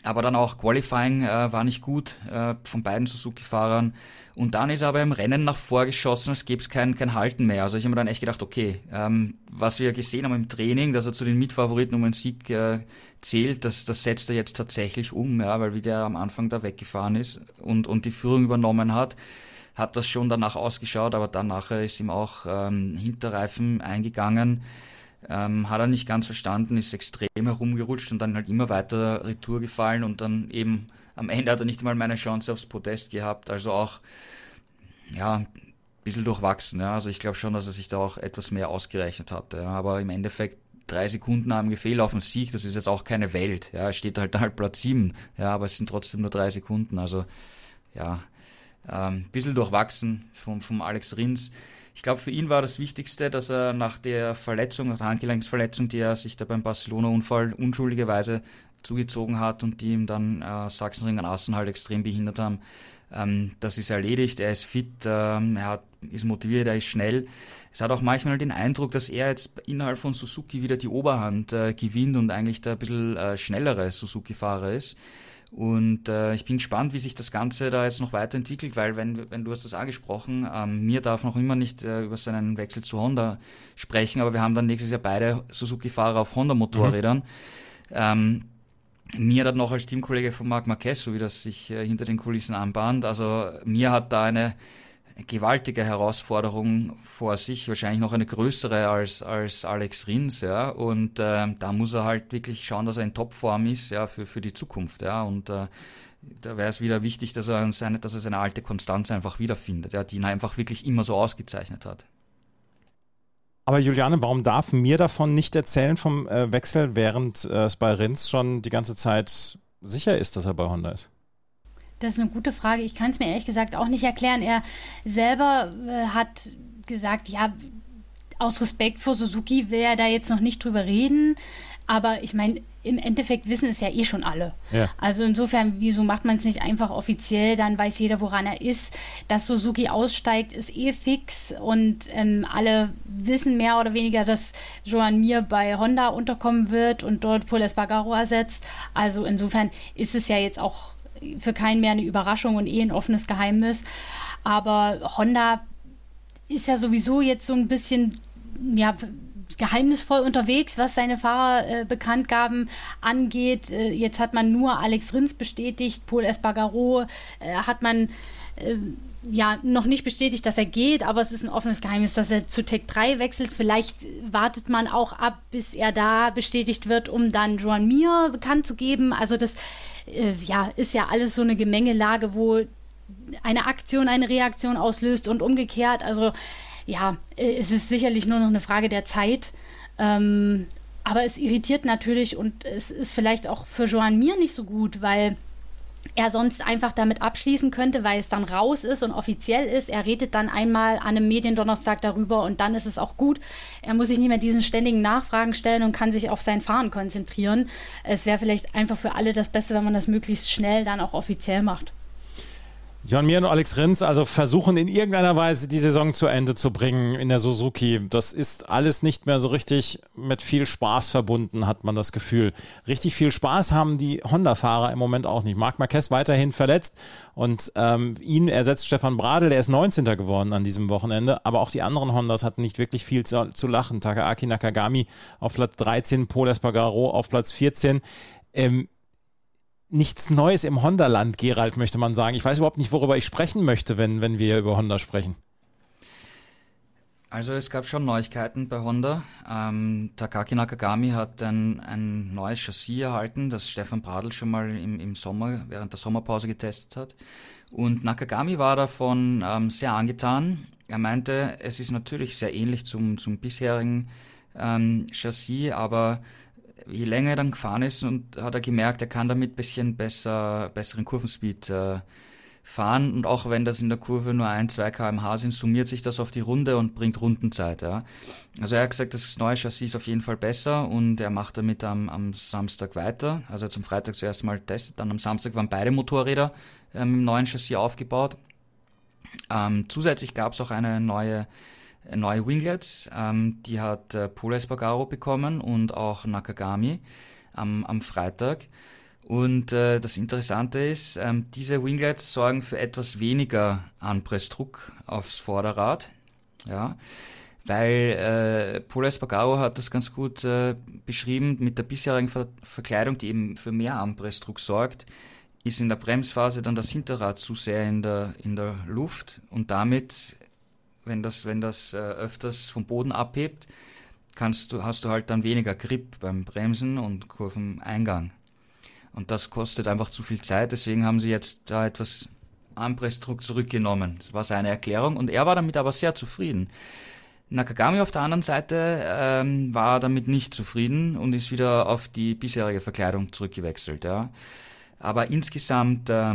Aber dann auch Qualifying äh, war nicht gut äh, von beiden Suzuki-Fahrern. Und dann ist er aber im Rennen nach vorgeschossen, es gäbe kein, kein Halten mehr. Also ich habe mir dann echt gedacht, okay, ähm, was wir gesehen haben im Training, dass er zu den Mitfavoriten um einen Sieg äh, zählt, das, das setzt er jetzt tatsächlich um, ja, weil wie der am Anfang da weggefahren ist und, und die Führung übernommen hat. hat das schon danach ausgeschaut, aber dann nachher ist ihm auch ähm, Hinterreifen eingegangen. Ähm, hat er nicht ganz verstanden, ist extrem herumgerutscht und dann halt immer weiter Retour gefallen und dann eben am Ende hat er nicht einmal meine Chance aufs Podest gehabt. Also auch, ja, ein bisschen durchwachsen. Ja. Also ich glaube schon, dass er sich da auch etwas mehr ausgerechnet hatte. Ja. Aber im Endeffekt drei Sekunden haben gefehlt auf den Sieg, das ist jetzt auch keine Welt. Ja, er steht halt halt Platz sieben, ja, aber es sind trotzdem nur drei Sekunden. Also ja, ähm, bisschen durchwachsen vom, vom Alex Rins. Ich glaube, für ihn war das Wichtigste, dass er nach der Verletzung, nach der Handgelenksverletzung, die er sich da beim Barcelona-Unfall unschuldigerweise zugezogen hat und die ihm dann äh, Sachsenring und Assen halt extrem behindert haben, ähm, das ist erledigt, er ist fit, ähm, er hat, ist motiviert, er ist schnell. Es hat auch manchmal den Eindruck, dass er jetzt innerhalb von Suzuki wieder die Oberhand äh, gewinnt und eigentlich der ein bisschen äh, schnellere Suzuki-Fahrer ist. Und äh, ich bin gespannt, wie sich das Ganze da jetzt noch weiterentwickelt, weil wenn, wenn du hast das angesprochen, ähm, mir darf noch immer nicht äh, über seinen Wechsel zu Honda sprechen, aber wir haben dann nächstes Jahr beide Suzuki-Fahrer auf Honda-Motorrädern. Mhm. Ähm, mir hat noch als Teamkollege von Marc Marquez, so wie das sich äh, hinter den Kulissen anbahnt, also mir hat da eine gewaltige Herausforderung vor sich, wahrscheinlich noch eine größere als, als Alex Rins, ja. Und äh, da muss er halt wirklich schauen, dass er in Topform ist, ja, für, für die Zukunft, ja. Und äh, da wäre es wieder wichtig, dass er seine, dass er seine alte Konstanz einfach wiederfindet, ja, die ihn einfach wirklich immer so ausgezeichnet hat. Aber Juliane, warum darf mir davon nicht erzählen vom äh, Wechsel, während äh, es bei Rins schon die ganze Zeit sicher ist, dass er bei Honda ist? Das ist eine gute Frage. Ich kann es mir ehrlich gesagt auch nicht erklären. Er selber äh, hat gesagt, ja, aus Respekt vor Suzuki will er da jetzt noch nicht drüber reden. Aber ich meine, im Endeffekt wissen es ja eh schon alle. Ja. Also insofern, wieso macht man es nicht einfach offiziell? Dann weiß jeder, woran er ist. Dass Suzuki aussteigt, ist eh fix. Und ähm, alle wissen mehr oder weniger, dass Joan Mir bei Honda unterkommen wird und dort Paul Espargaro ersetzt. Also insofern ist es ja jetzt auch für keinen mehr eine Überraschung und eh ein offenes Geheimnis. Aber Honda ist ja sowieso jetzt so ein bisschen, ja, geheimnisvoll unterwegs, was seine Fahrerbekanntgaben äh, angeht. Äh, jetzt hat man nur Alex Rins bestätigt, Paul Espargaro äh, hat man äh, ja noch nicht bestätigt, dass er geht, aber es ist ein offenes Geheimnis, dass er zu Tech 3 wechselt. Vielleicht wartet man auch ab, bis er da bestätigt wird, um dann Joan Mir bekannt zu geben. Also das äh, ja, ist ja alles so eine Gemengelage, wo eine Aktion eine Reaktion auslöst und umgekehrt. Also ja, äh, es ist sicherlich nur noch eine Frage der Zeit. Ähm, aber es irritiert natürlich und es ist vielleicht auch für Joan Mir nicht so gut, weil er sonst einfach damit abschließen könnte, weil es dann raus ist und offiziell ist. Er redet dann einmal an einem Mediendonnerstag darüber und dann ist es auch gut. Er muss sich nicht mehr diesen ständigen Nachfragen stellen und kann sich auf sein Fahren konzentrieren. Es wäre vielleicht einfach für alle das Beste, wenn man das möglichst schnell dann auch offiziell macht. Jan Mir und Alex Rins also versuchen in irgendeiner Weise die Saison zu Ende zu bringen in der Suzuki. Das ist alles nicht mehr so richtig mit viel Spaß verbunden, hat man das Gefühl. Richtig viel Spaß haben die Honda-Fahrer im Moment auch nicht. Marc Marquez weiterhin verletzt und ähm, ihn ersetzt Stefan Bradl, der ist 19. geworden an diesem Wochenende. Aber auch die anderen Hondas hatten nicht wirklich viel zu, zu lachen. Takaaki Nakagami auf Platz 13, Paul Espargaro auf Platz 14. Ähm, nichts Neues im Honda-Land, Gerald, möchte man sagen. Ich weiß überhaupt nicht, worüber ich sprechen möchte, wenn, wenn wir über Honda sprechen. Also es gab schon Neuigkeiten bei Honda. Ähm, Takaki Nakagami hat ein, ein neues Chassis erhalten, das Stefan Bradl schon mal im, im Sommer, während der Sommerpause getestet hat. Und Nakagami war davon ähm, sehr angetan. Er meinte, es ist natürlich sehr ähnlich zum, zum bisherigen ähm, Chassis, aber je länger er dann gefahren ist und hat er gemerkt, er kann damit bisschen besser, besseren Kurvenspeed äh, fahren und auch wenn das in der Kurve nur ein, zwei kmh sind, summiert sich das auf die Runde und bringt Rundenzeit. Ja. Also er hat gesagt, das neue Chassis ist auf jeden Fall besser und er macht damit am, am Samstag weiter. Also zum Freitag zuerst mal testet, dann am Samstag waren beide Motorräder ähm, im neuen Chassis aufgebaut. Ähm, zusätzlich gab es auch eine neue neue Winglets. Ähm, die hat äh, Paul Espargaro bekommen und auch Nakagami am, am Freitag. Und äh, das Interessante ist, ähm, diese Winglets sorgen für etwas weniger Anpressdruck aufs Vorderrad. Ja, weil äh, Paul Espargaro hat das ganz gut äh, beschrieben mit der bisherigen Ver Verkleidung, die eben für mehr Anpressdruck sorgt, ist in der Bremsphase dann das Hinterrad zu sehr in der, in der Luft und damit, wenn das, wenn das äh, öfters vom Boden abhebt, kannst du, hast du halt dann weniger Grip beim Bremsen und Kurveneingang. Und das kostet einfach zu viel Zeit, deswegen haben sie jetzt da etwas Anpressdruck zurückgenommen. Das war seine Erklärung und er war damit aber sehr zufrieden. Nakagami auf der anderen Seite ähm, war damit nicht zufrieden und ist wieder auf die bisherige Verkleidung zurückgewechselt. Ja. Aber insgesamt, äh,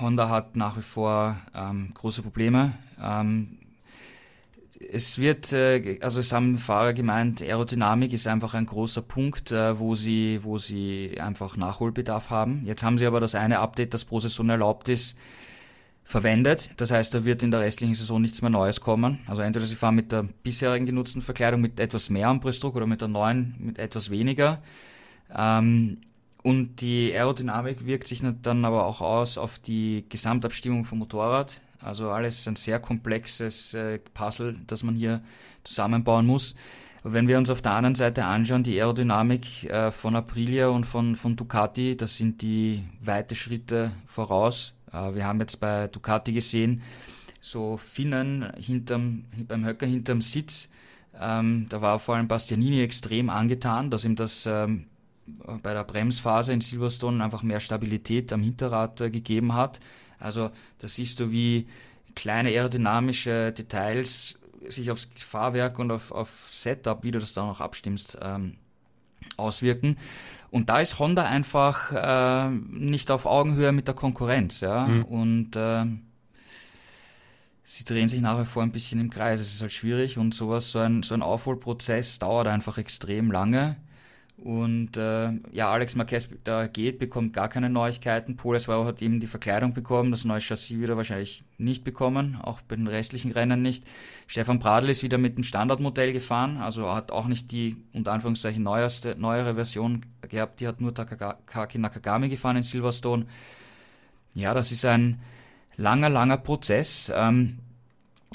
Honda hat nach wie vor ähm, große Probleme. Ähm, es wird, äh, also es haben Fahrer gemeint, Aerodynamik ist einfach ein großer Punkt, äh, wo sie, wo sie einfach Nachholbedarf haben. Jetzt haben sie aber das eine Update, das pro Saison erlaubt ist, verwendet. Das heißt, da wird in der restlichen Saison nichts mehr Neues kommen. Also entweder sie fahren mit der bisherigen genutzten Verkleidung mit etwas mehr Anpressdruck oder mit der neuen mit etwas weniger. Ähm, und die Aerodynamik wirkt sich dann aber auch aus auf die Gesamtabstimmung vom Motorrad. Also alles ein sehr komplexes äh, Puzzle, das man hier zusammenbauen muss. Wenn wir uns auf der anderen Seite anschauen, die Aerodynamik äh, von Aprilia und von, von Ducati, das sind die weite Schritte voraus. Äh, wir haben jetzt bei Ducati gesehen, so Finnen hinterm, beim Höcker hinterm Sitz. Ähm, da war vor allem Bastianini extrem angetan, dass ihm das ähm, bei der Bremsphase in Silverstone einfach mehr Stabilität am Hinterrad äh, gegeben hat. Also da siehst du, wie kleine aerodynamische Details sich aufs Fahrwerk und auf, auf Setup, wie du das dann auch abstimmst, ähm, auswirken. Und da ist Honda einfach äh, nicht auf Augenhöhe mit der Konkurrenz, ja. Mhm. Und äh, sie drehen sich nach wie vor ein bisschen im Kreis. Es ist halt schwierig und sowas, so ein, so ein Aufholprozess dauert einfach extrem lange. Und äh, ja, Alex Marquez da geht, bekommt gar keine Neuigkeiten. Poleswar hat eben die Verkleidung bekommen, das neue Chassis wird er wahrscheinlich nicht bekommen, auch bei den restlichen Rennen nicht. Stefan Pradl ist wieder mit dem Standardmodell gefahren, also hat auch nicht die unter Anführungszeichen neuerste, neuere Version gehabt, die hat nur Takaki Nakagami gefahren in Silverstone. Ja, das ist ein langer, langer Prozess. Ähm,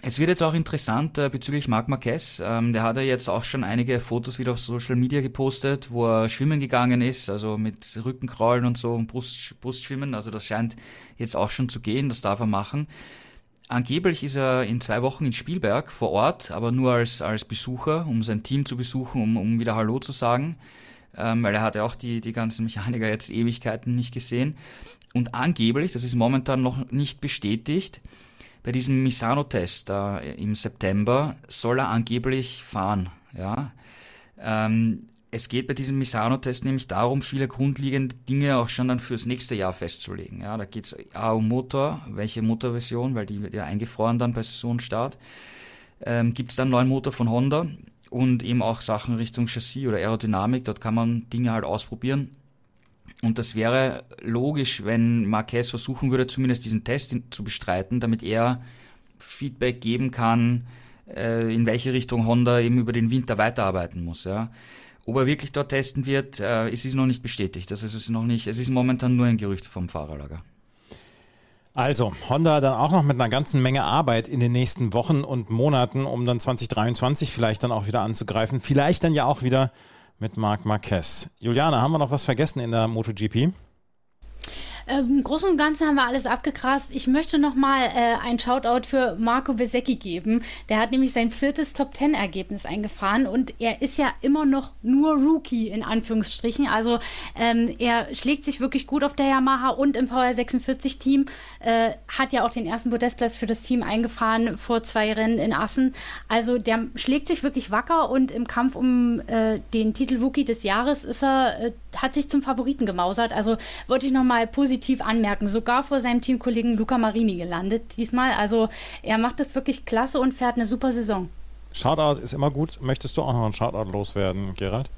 es wird jetzt auch interessant äh, bezüglich Marc Marquez. Ähm, der hat ja jetzt auch schon einige Fotos wieder auf Social Media gepostet, wo er schwimmen gegangen ist, also mit Rückenkrollen und so und Brust, Brustschwimmen. Also das scheint jetzt auch schon zu gehen, das darf er machen. Angeblich ist er in zwei Wochen in Spielberg vor Ort, aber nur als, als Besucher, um sein Team zu besuchen, um, um wieder Hallo zu sagen. Ähm, weil er hat ja auch die, die ganzen Mechaniker jetzt Ewigkeiten nicht gesehen. Und angeblich, das ist momentan noch nicht bestätigt, bei diesem Misano-Test äh, im September soll er angeblich fahren. Ja? Ähm, es geht bei diesem Misano-Test nämlich darum, viele grundlegende Dinge auch schon dann fürs nächste Jahr festzulegen. Ja, da geht es A um Motor, welche Motorversion, weil die wird ja eingefroren dann bei Saisonstart. Ähm, Gibt es dann einen neuen Motor von Honda und eben auch Sachen Richtung Chassis oder Aerodynamik, dort kann man Dinge halt ausprobieren. Und das wäre logisch, wenn Marquez versuchen würde, zumindest diesen Test zu bestreiten, damit er Feedback geben kann, äh, in welche Richtung Honda eben über den Winter weiterarbeiten muss. Ja. Ob er wirklich dort testen wird, äh, es ist noch nicht bestätigt. Das ist noch nicht, es ist momentan nur ein Gerücht vom Fahrerlager. Also, Honda dann auch noch mit einer ganzen Menge Arbeit in den nächsten Wochen und Monaten, um dann 2023 vielleicht dann auch wieder anzugreifen. Vielleicht dann ja auch wieder mit Marc Marquez. Juliane, haben wir noch was vergessen in der MotoGP? Ähm, Im Großen und Ganzen haben wir alles abgegrast. Ich möchte noch mal äh, ein Shoutout für Marco Besecchi geben. Der hat nämlich sein viertes Top-10-Ergebnis eingefahren und er ist ja immer noch nur Rookie in Anführungsstrichen. Also ähm, er schlägt sich wirklich gut auf der Yamaha und im VR46-Team. Äh, hat ja auch den ersten Podestplatz für das Team eingefahren vor zwei Rennen in Assen. Also der schlägt sich wirklich wacker und im Kampf um äh, den Titel Rookie des Jahres ist er, äh, hat sich zum Favoriten gemausert. Also wollte ich noch mal positiv positiv anmerken. Sogar vor seinem Teamkollegen Luca Marini gelandet diesmal. Also er macht das wirklich klasse und fährt eine super Saison. Shoutout ist immer gut. Möchtest du auch noch einen Shoutout loswerden, Gerald?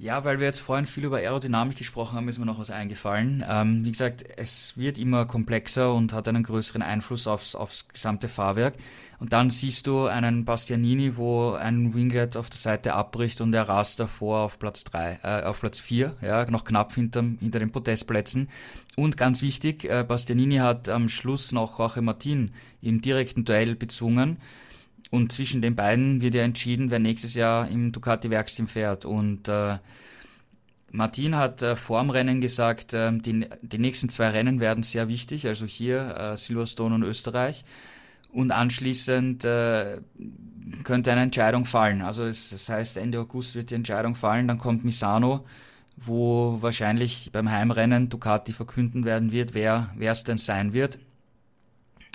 Ja, weil wir jetzt vorhin viel über Aerodynamik gesprochen haben, ist mir noch was eingefallen. Ähm, wie gesagt, es wird immer komplexer und hat einen größeren Einfluss aufs, aufs gesamte Fahrwerk. Und dann siehst du einen Bastianini, wo ein Winglet auf der Seite abbricht und er rast davor auf Platz drei, äh, auf Platz vier, ja, noch knapp hinterm, hinter den Podestplätzen. Und ganz wichtig, äh, Bastianini hat am Schluss noch Jorge Martin im direkten Duell bezwungen. Und zwischen den beiden wird ja entschieden, wer nächstes Jahr im Ducati Werksteam fährt. Und äh, Martin hat äh, vor dem Rennen gesagt, äh, die, die nächsten zwei Rennen werden sehr wichtig, also hier äh, Silverstone und Österreich. Und anschließend äh, könnte eine Entscheidung fallen. Also es, das heißt, Ende August wird die Entscheidung fallen, dann kommt Misano, wo wahrscheinlich beim Heimrennen Ducati verkünden werden wird, wer es denn sein wird.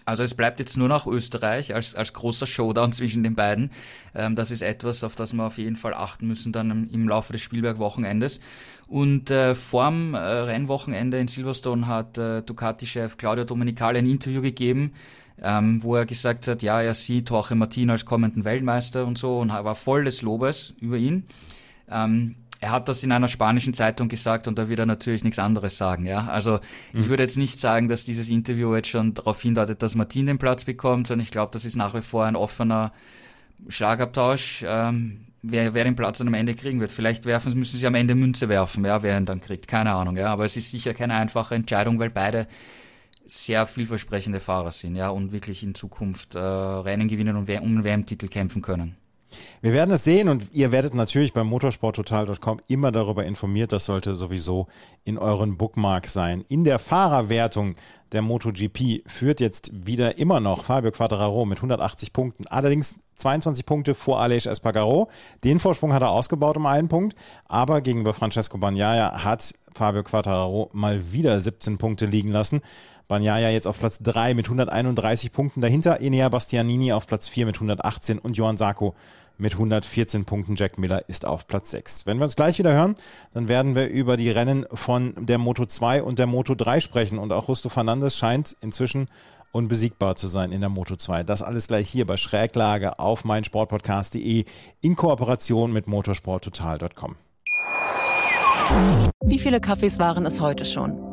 Also es bleibt jetzt nur noch Österreich als, als großer Showdown zwischen den beiden. Ähm, das ist etwas, auf das wir auf jeden Fall achten müssen dann im, im Laufe des Spielberg-Wochenendes. Und äh, vorm äh, Rennwochenende in Silverstone hat äh, Ducati-Chef Claudio Domenicali ein Interview gegeben, ähm, wo er gesagt hat, ja, er sieht Jorge Martin als kommenden Weltmeister und so und war voll des Lobes über ihn. Ähm, er hat das in einer spanischen Zeitung gesagt und da wird er natürlich nichts anderes sagen. Ja, also mhm. ich würde jetzt nicht sagen, dass dieses Interview jetzt schon darauf hindeutet, dass Martin den Platz bekommt, sondern ich glaube, das ist nach wie vor ein offener Schlagabtausch. Ähm, wer, wer den Platz dann am Ende kriegen wird. Vielleicht werfen, müssen sie am Ende Münze werfen, ja, wer ihn dann kriegt. Keine Ahnung, ja. Aber es ist sicher keine einfache Entscheidung, weil beide sehr vielversprechende Fahrer sind, ja, und wirklich in Zukunft äh, Rennen gewinnen und um einen WM-Titel kämpfen können. Wir werden es sehen und ihr werdet natürlich beim motorsporttotal.com immer darüber informiert. Das sollte sowieso in euren Bookmarks sein. In der Fahrerwertung der MotoGP führt jetzt wieder immer noch Fabio Quattararo mit 180 Punkten. Allerdings 22 Punkte vor Aleix Espargaro. Den Vorsprung hat er ausgebaut um einen Punkt. Aber gegenüber Francesco Bagnaia hat Fabio Quattararo mal wieder 17 Punkte liegen lassen. Bagnaia jetzt auf Platz 3 mit 131 Punkten. Dahinter Enea Bastianini auf Platz 4 mit 118 und Johann Sarko mit 114 Punkten. Jack Miller ist auf Platz 6. Wenn wir uns gleich wieder hören, dann werden wir über die Rennen von der Moto 2 und der Moto 3 sprechen. Und auch Justo Fernandes scheint inzwischen unbesiegbar zu sein in der Moto 2. Das alles gleich hier bei Schräglage auf meinsportpodcast.de in Kooperation mit motorsporttotal.com. Wie viele Kaffees waren es heute schon?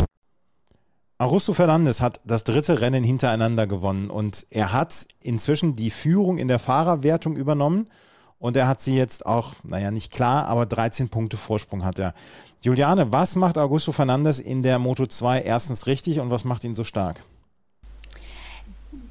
Augusto Fernandes hat das dritte Rennen hintereinander gewonnen und er hat inzwischen die Führung in der Fahrerwertung übernommen und er hat sie jetzt auch, naja, nicht klar, aber 13 Punkte Vorsprung hat er. Juliane, was macht Augusto Fernandes in der Moto 2 erstens richtig und was macht ihn so stark?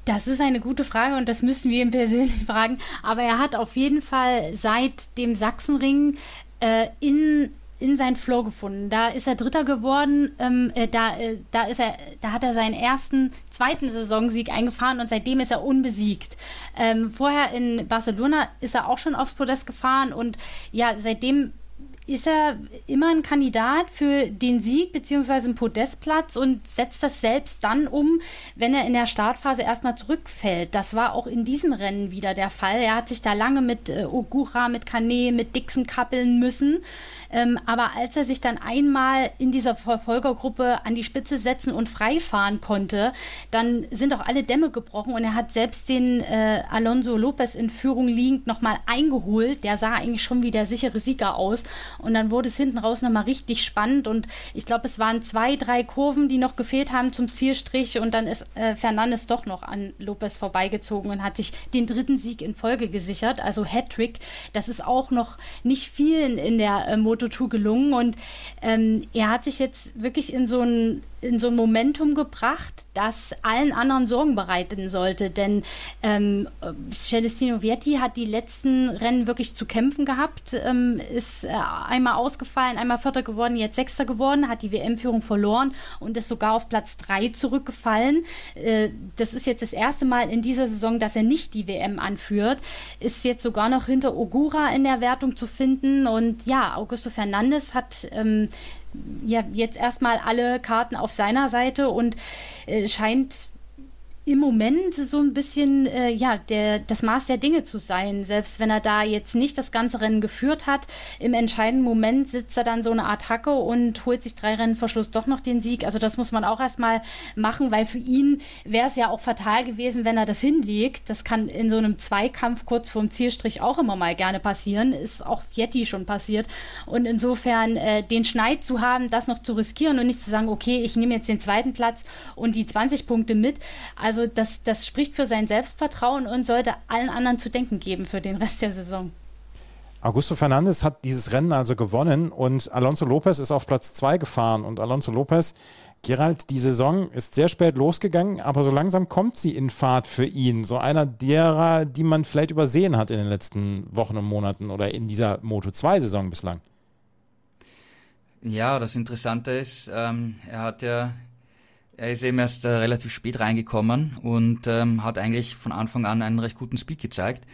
Das ist eine gute Frage und das müssen wir ihm persönlich fragen. Aber er hat auf jeden Fall seit dem Sachsenring äh, in in seinen Flow gefunden. Da ist er Dritter geworden. Ähm, äh, da, äh, da ist er, da hat er seinen ersten, zweiten Saisonsieg eingefahren und seitdem ist er unbesiegt. Ähm, vorher in Barcelona ist er auch schon aufs Podest gefahren und ja, seitdem ist er immer ein Kandidat für den Sieg beziehungsweise einen Podestplatz und setzt das selbst dann um, wenn er in der Startphase erstmal zurückfällt. Das war auch in diesem Rennen wieder der Fall. Er hat sich da lange mit äh, Ogura, mit Kane, mit Dixon kappeln müssen. Ähm, aber als er sich dann einmal in dieser Verfolgergruppe an die Spitze setzen und frei fahren konnte, dann sind auch alle Dämme gebrochen und er hat selbst den äh, Alonso Lopez in Führung liegend nochmal eingeholt. Der sah eigentlich schon wie der sichere Sieger aus. Und dann wurde es hinten raus nochmal richtig spannend. Und ich glaube, es waren zwei, drei Kurven, die noch gefehlt haben zum Zielstrich. Und dann ist äh, Fernandes doch noch an Lopez vorbeigezogen und hat sich den dritten Sieg in Folge gesichert. Also Hattrick. Das ist auch noch nicht vielen in der äh, Motor Moto2 gelungen. Und ähm, er hat sich jetzt wirklich in so ein in so ein Momentum gebracht, das allen anderen Sorgen bereiten sollte. Denn ähm, Celestino Vietti hat die letzten Rennen wirklich zu kämpfen gehabt, ähm, ist äh, einmal ausgefallen, einmal Vierter geworden, jetzt Sechster geworden, hat die WM-Führung verloren und ist sogar auf Platz drei zurückgefallen. Äh, das ist jetzt das erste Mal in dieser Saison, dass er nicht die WM anführt, ist jetzt sogar noch hinter Ogura in der Wertung zu finden. Und ja, Augusto Fernandes hat ähm, ja jetzt erstmal alle Karten auf seiner Seite und äh, scheint im Moment so ein bisschen äh, ja der das Maß der Dinge zu sein, selbst wenn er da jetzt nicht das ganze Rennen geführt hat. Im entscheidenden Moment sitzt er dann so eine Art Hacke und holt sich drei Rennen vor Schluss doch noch den Sieg. Also das muss man auch erstmal machen, weil für ihn wäre es ja auch fatal gewesen, wenn er das hinlegt. Das kann in so einem Zweikampf kurz vorm Zielstrich auch immer mal gerne passieren. Ist auch Yeti schon passiert. Und insofern äh, den Schneid zu haben, das noch zu riskieren und nicht zu sagen, okay, ich nehme jetzt den zweiten Platz und die 20 Punkte mit. Also also das, das spricht für sein Selbstvertrauen und sollte allen anderen zu denken geben für den Rest der Saison. Augusto Fernandes hat dieses Rennen also gewonnen und Alonso Lopez ist auf Platz 2 gefahren. Und Alonso Lopez, Gerald, die Saison ist sehr spät losgegangen, aber so langsam kommt sie in Fahrt für ihn. So einer derer, die man vielleicht übersehen hat in den letzten Wochen und Monaten oder in dieser Moto2-Saison bislang. Ja, das Interessante ist, ähm, er hat ja er ist eben erst äh, relativ spät reingekommen und ähm, hat eigentlich von Anfang an einen recht guten Speed gezeigt.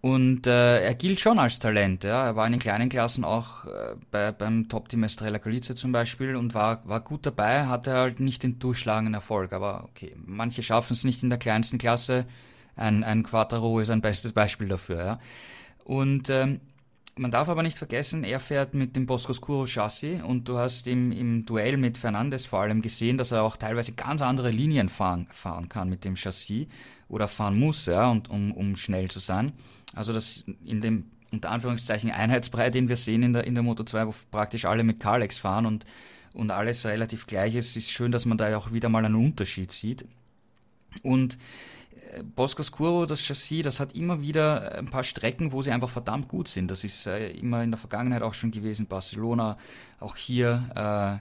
Und äh, er gilt schon als Talent. Ja. Er war in den kleinen Klassen auch äh, bei, beim Top-Team Estrella Galicia zum Beispiel und war, war gut dabei, hatte halt nicht den durchschlagenden Erfolg. Aber okay, manche schaffen es nicht in der kleinsten Klasse. Ein, ein Quattro ist ein bestes Beispiel dafür. Ja. Und ähm, man darf aber nicht vergessen, er fährt mit dem Bosco Chassis und du hast im, im Duell mit Fernandes vor allem gesehen, dass er auch teilweise ganz andere Linien fahren, fahren kann mit dem Chassis oder fahren muss, ja, und, um, um schnell zu sein. Also das in dem unter Anführungszeichen Einheitsbrei, den wir sehen in der, in der Moto 2, wo praktisch alle mit Kalex fahren und, und alles relativ gleich ist, ist schön, dass man da auch wieder mal einen Unterschied sieht. Und Bosco Scuro, das Chassis, das hat immer wieder ein paar Strecken, wo sie einfach verdammt gut sind. Das ist äh, immer in der Vergangenheit auch schon gewesen. Barcelona, auch hier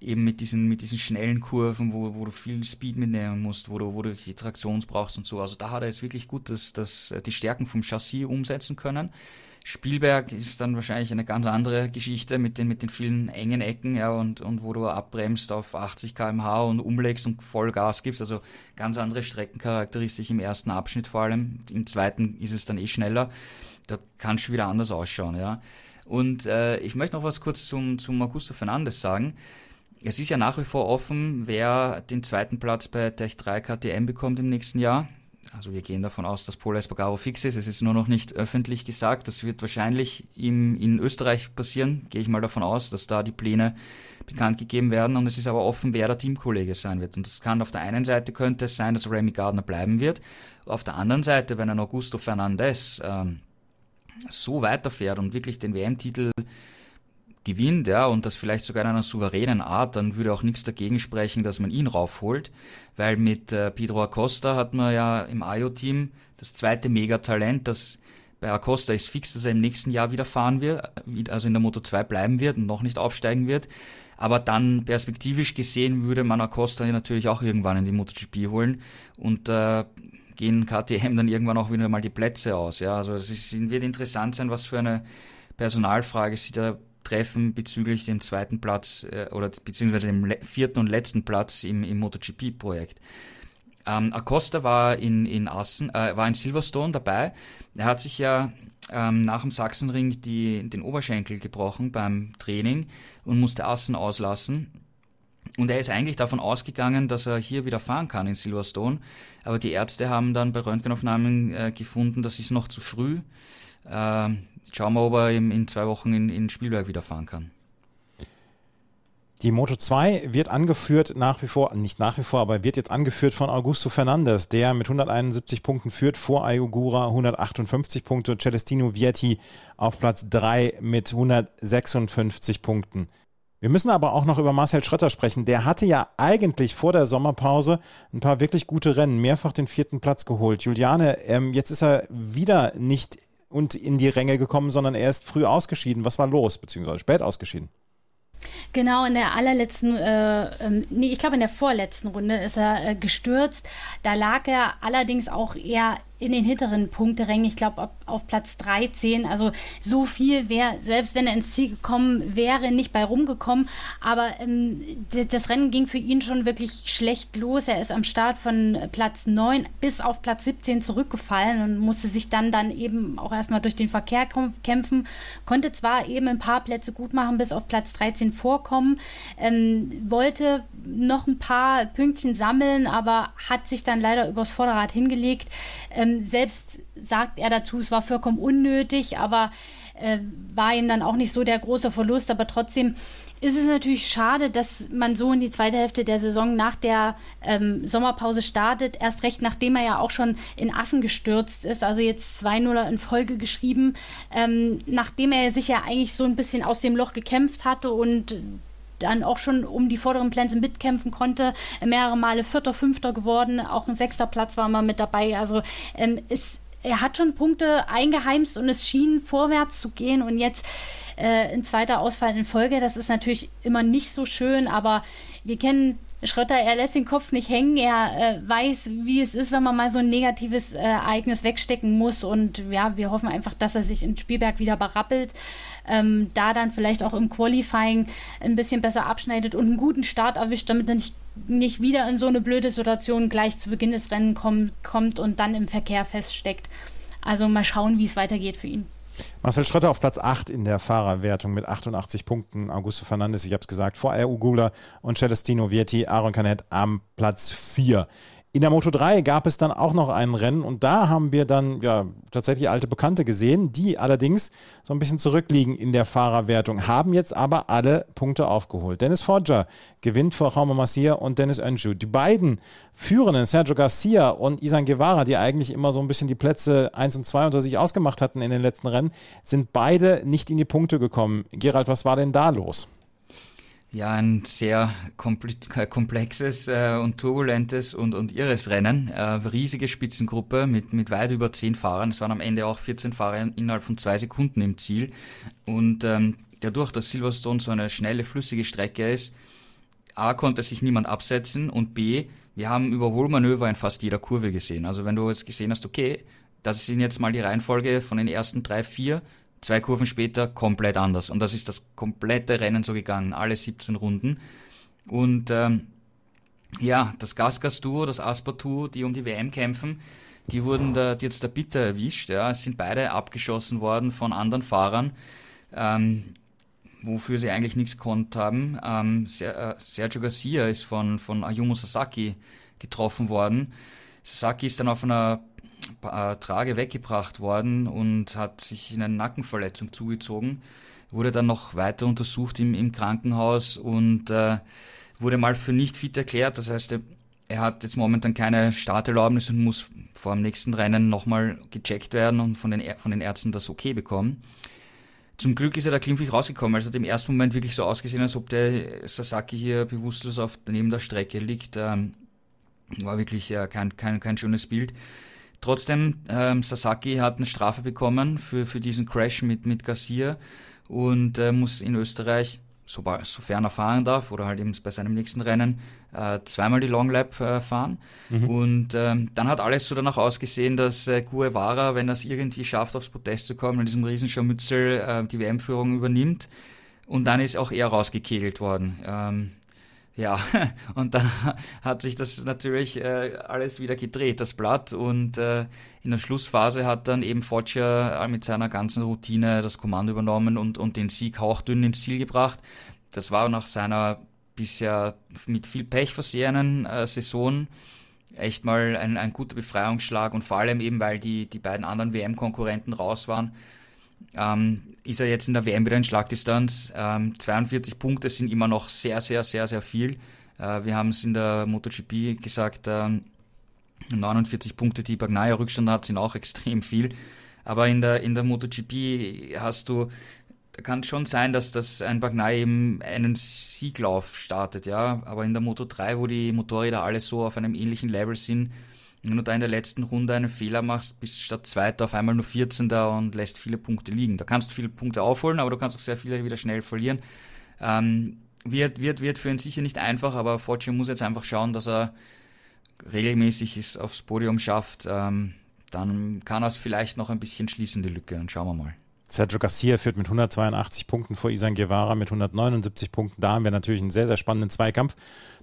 äh, eben mit diesen, mit diesen schnellen Kurven, wo, wo du viel Speed mitnehmen musst, wo du, wo du die Traktions brauchst und so. Also da hat er jetzt wirklich gut das, das, äh, die Stärken vom Chassis umsetzen können. Spielberg ist dann wahrscheinlich eine ganz andere Geschichte mit den, mit den vielen engen Ecken, ja, und, und wo du abbremst auf 80 km/h und umlegst und voll Gas gibst. Also ganz andere Streckencharakteristik im ersten Abschnitt vor allem. Im zweiten ist es dann eh schneller. Da kann es schon wieder anders ausschauen, ja. Und äh, ich möchte noch was kurz zum, zum Augusto Fernandes sagen. Es ist ja nach wie vor offen, wer den zweiten Platz bei Tech 3 KTM bekommt im nächsten Jahr. Also wir gehen davon aus, dass Paul Espargaro fix ist. Es ist nur noch nicht öffentlich gesagt. Das wird wahrscheinlich im, in Österreich passieren. Gehe ich mal davon aus, dass da die Pläne bekannt gegeben werden. Und es ist aber offen, wer der Teamkollege sein wird. Und das kann auf der einen Seite könnte es sein, dass Remy Gardner bleiben wird. Auf der anderen Seite, wenn ein Augusto Fernandez ähm, so weiterfährt und wirklich den WM-Titel gewinnt, ja, und das vielleicht sogar in einer souveränen Art, dann würde auch nichts dagegen sprechen, dass man ihn raufholt, weil mit äh, Pedro Acosta hat man ja im Ayo-Team das zweite Megatalent, das bei Acosta ist fix, dass er im nächsten Jahr wieder fahren wird, also in der Moto 2 bleiben wird und noch nicht aufsteigen wird. Aber dann perspektivisch gesehen würde man Acosta natürlich auch irgendwann in die MotoGP holen und äh, gehen KTM dann irgendwann auch wieder mal die Plätze aus. Ja, also es ist, wird interessant sein, was für eine Personalfrage sie da treffen bezüglich dem zweiten Platz äh, oder beziehungsweise dem vierten und letzten Platz im, im MotoGP-Projekt. Ähm, Acosta war in, in Assen, äh, war in Silverstone dabei. Er hat sich ja ähm, nach dem Sachsenring die, den Oberschenkel gebrochen beim Training und musste Assen auslassen. Und er ist eigentlich davon ausgegangen, dass er hier wieder fahren kann in Silverstone. Aber die Ärzte haben dann bei Röntgenaufnahmen äh, gefunden, das ist noch zu früh. Äh, schauen wir, ob er in, in zwei Wochen in, in Spielberg wieder fahren kann. Die Moto 2 wird angeführt nach wie vor, nicht nach wie vor, aber wird jetzt angeführt von Augusto Fernandes, der mit 171 Punkten führt, vor Ayogura 158 Punkte, Celestino Vietti auf Platz 3 mit 156 Punkten. Wir müssen aber auch noch über Marcel Schrötter sprechen. Der hatte ja eigentlich vor der Sommerpause ein paar wirklich gute Rennen, mehrfach den vierten Platz geholt. Juliane, ähm, jetzt ist er wieder nicht und in die Ränge gekommen, sondern er ist früh ausgeschieden. Was war los, beziehungsweise spät ausgeschieden? Genau, in der allerletzten, äh, ähm, nee, ich glaube in der vorletzten Runde ist er äh, gestürzt. Da lag er allerdings auch eher in den hinteren Punkterängen, ich glaube auf Platz 13. Also so viel wäre, selbst wenn er ins Ziel gekommen wäre, nicht bei rumgekommen. Aber ähm, das Rennen ging für ihn schon wirklich schlecht los. Er ist am Start von Platz 9 bis auf Platz 17 zurückgefallen und musste sich dann dann eben auch erstmal durch den Verkehr kämpfen. Konnte zwar eben ein paar Plätze gut machen, bis auf Platz 13 vorkommen, ähm, wollte noch ein paar Pünktchen sammeln, aber hat sich dann leider übers Vorderrad hingelegt. Ähm, selbst sagt er dazu, es war vollkommen unnötig, aber äh, war ihm dann auch nicht so der große Verlust. Aber trotzdem ist es natürlich schade, dass man so in die zweite Hälfte der Saison nach der ähm, Sommerpause startet. Erst recht, nachdem er ja auch schon in Assen gestürzt ist, also jetzt 2-0 in Folge geschrieben, ähm, nachdem er sich ja eigentlich so ein bisschen aus dem Loch gekämpft hatte und dann auch schon um die vorderen Plätze mitkämpfen konnte, mehrere Male Vierter, Fünfter geworden, auch ein sechster Platz war mal mit dabei. Also ähm, ist, er hat schon Punkte eingeheimst und es schien vorwärts zu gehen. Und jetzt äh, ein zweiter Ausfall in Folge, das ist natürlich immer nicht so schön, aber wir kennen Schrötter, er lässt den Kopf nicht hängen, er äh, weiß, wie es ist, wenn man mal so ein negatives äh, Ereignis wegstecken muss. Und ja, wir hoffen einfach, dass er sich in Spielberg wieder berappelt ähm, da dann vielleicht auch im Qualifying ein bisschen besser abschneidet und einen guten Start erwischt, damit er nicht, nicht wieder in so eine blöde Situation gleich zu Beginn des Rennens komm, kommt und dann im Verkehr feststeckt. Also mal schauen, wie es weitergeht für ihn. Marcel Schröter auf Platz 8 in der Fahrerwertung mit 88 Punkten. Augusto Fernandes, ich habe es gesagt, vor R. Ugula und Celestino Vietti, Aaron Canet am Platz 4. In der Moto 3 gab es dann auch noch ein Rennen und da haben wir dann ja tatsächlich alte Bekannte gesehen, die allerdings so ein bisschen zurückliegen in der Fahrerwertung, haben jetzt aber alle Punkte aufgeholt. Dennis Forger gewinnt vor Jaume Massier und Dennis Önschu. Die beiden führenden, Sergio Garcia und Isan Guevara, die eigentlich immer so ein bisschen die Plätze 1 und 2 unter sich ausgemacht hatten in den letzten Rennen, sind beide nicht in die Punkte gekommen. Gerald, was war denn da los? Ja, ein sehr komplexes äh, und turbulentes und, und irres Rennen. Äh, riesige Spitzengruppe mit, mit weit über zehn Fahrern. Es waren am Ende auch 14 Fahrer innerhalb von zwei Sekunden im Ziel. Und ähm, dadurch, dass Silverstone so eine schnelle, flüssige Strecke ist, A, konnte sich niemand absetzen und B, wir haben Überholmanöver in fast jeder Kurve gesehen. Also wenn du jetzt gesehen hast, okay, das sind jetzt mal die Reihenfolge von den ersten drei, vier, Zwei Kurven später komplett anders. Und das ist das komplette Rennen so gegangen, alle 17 Runden. Und ähm, ja, das Gasgas-Duo, das Asper-Duo, die um die WM kämpfen, die wurden da die jetzt da bitter erwischt. Ja. Es sind beide abgeschossen worden von anderen Fahrern, ähm, wofür sie eigentlich nichts gekonnt haben. Ähm, äh, Sergio Garcia ist von, von Ayumu Sasaki getroffen worden. Sasaki ist dann auf einer äh, Trage weggebracht worden und hat sich eine Nackenverletzung zugezogen. Wurde dann noch weiter untersucht im, im Krankenhaus und äh, wurde mal für nicht fit erklärt. Das heißt, er, er hat jetzt momentan keine Starterlaubnis und muss vor dem nächsten Rennen nochmal gecheckt werden und von den, von den Ärzten das okay bekommen. Zum Glück ist er da glimpflich rausgekommen. Also hat im ersten Moment wirklich so ausgesehen, als ob der Sasaki hier bewusstlos auf, neben der Strecke liegt. Ähm, war wirklich äh, kein, kein, kein schönes Bild. Trotzdem, ähm, Sasaki hat eine Strafe bekommen für, für diesen Crash mit, mit Garcia und äh, muss in Österreich, sobald, sofern er fahren darf oder halt eben bei seinem nächsten Rennen, äh, zweimal die Long Lap äh, fahren. Mhm. Und ähm, dann hat alles so danach ausgesehen, dass äh, Guevara, wenn er es irgendwie schafft, aufs Podest zu kommen, in diesem Riesenscharmützel äh, die WM-Führung übernimmt. Und dann ist auch er rausgekegelt worden. Ähm, ja, und dann hat sich das natürlich äh, alles wieder gedreht, das Blatt. Und äh, in der Schlussphase hat dann eben Foggia mit seiner ganzen Routine das Kommando übernommen und, und den Sieg hauchdünn ins Ziel gebracht. Das war nach seiner bisher mit viel Pech versehenen äh, Saison echt mal ein, ein guter Befreiungsschlag und vor allem eben, weil die, die beiden anderen WM-Konkurrenten raus waren, ähm, ist er jetzt in der WM wieder in Schlagdistanz. Ähm, 42 Punkte sind immer noch sehr, sehr, sehr, sehr viel. Äh, wir haben es in der MotoGP gesagt, ähm, 49 Punkte, die Bagnaia Rückstand hat, sind auch extrem viel. Aber in der, in der MotoGP hast du, da kann schon sein, dass das ein Bagnaia eben einen Sieglauf startet, ja. Aber in der Moto 3, wo die Motorräder alle so auf einem ähnlichen Level sind, wenn du da in der letzten Runde einen Fehler machst, bist statt Zweiter auf einmal nur 14. und lässt viele Punkte liegen. Da kannst du viele Punkte aufholen, aber du kannst auch sehr viele wieder schnell verlieren. Ähm, wird, wird, wird für ihn sicher nicht einfach, aber Fortune muss jetzt einfach schauen, dass er regelmäßig es aufs Podium schafft. Ähm, dann kann er es vielleicht noch ein bisschen schließen, die Lücke. Und schauen wir mal. Sergio Garcia führt mit 182 Punkten vor Isan Guevara mit 179 Punkten. Da haben wir natürlich einen sehr, sehr spannenden Zweikampf.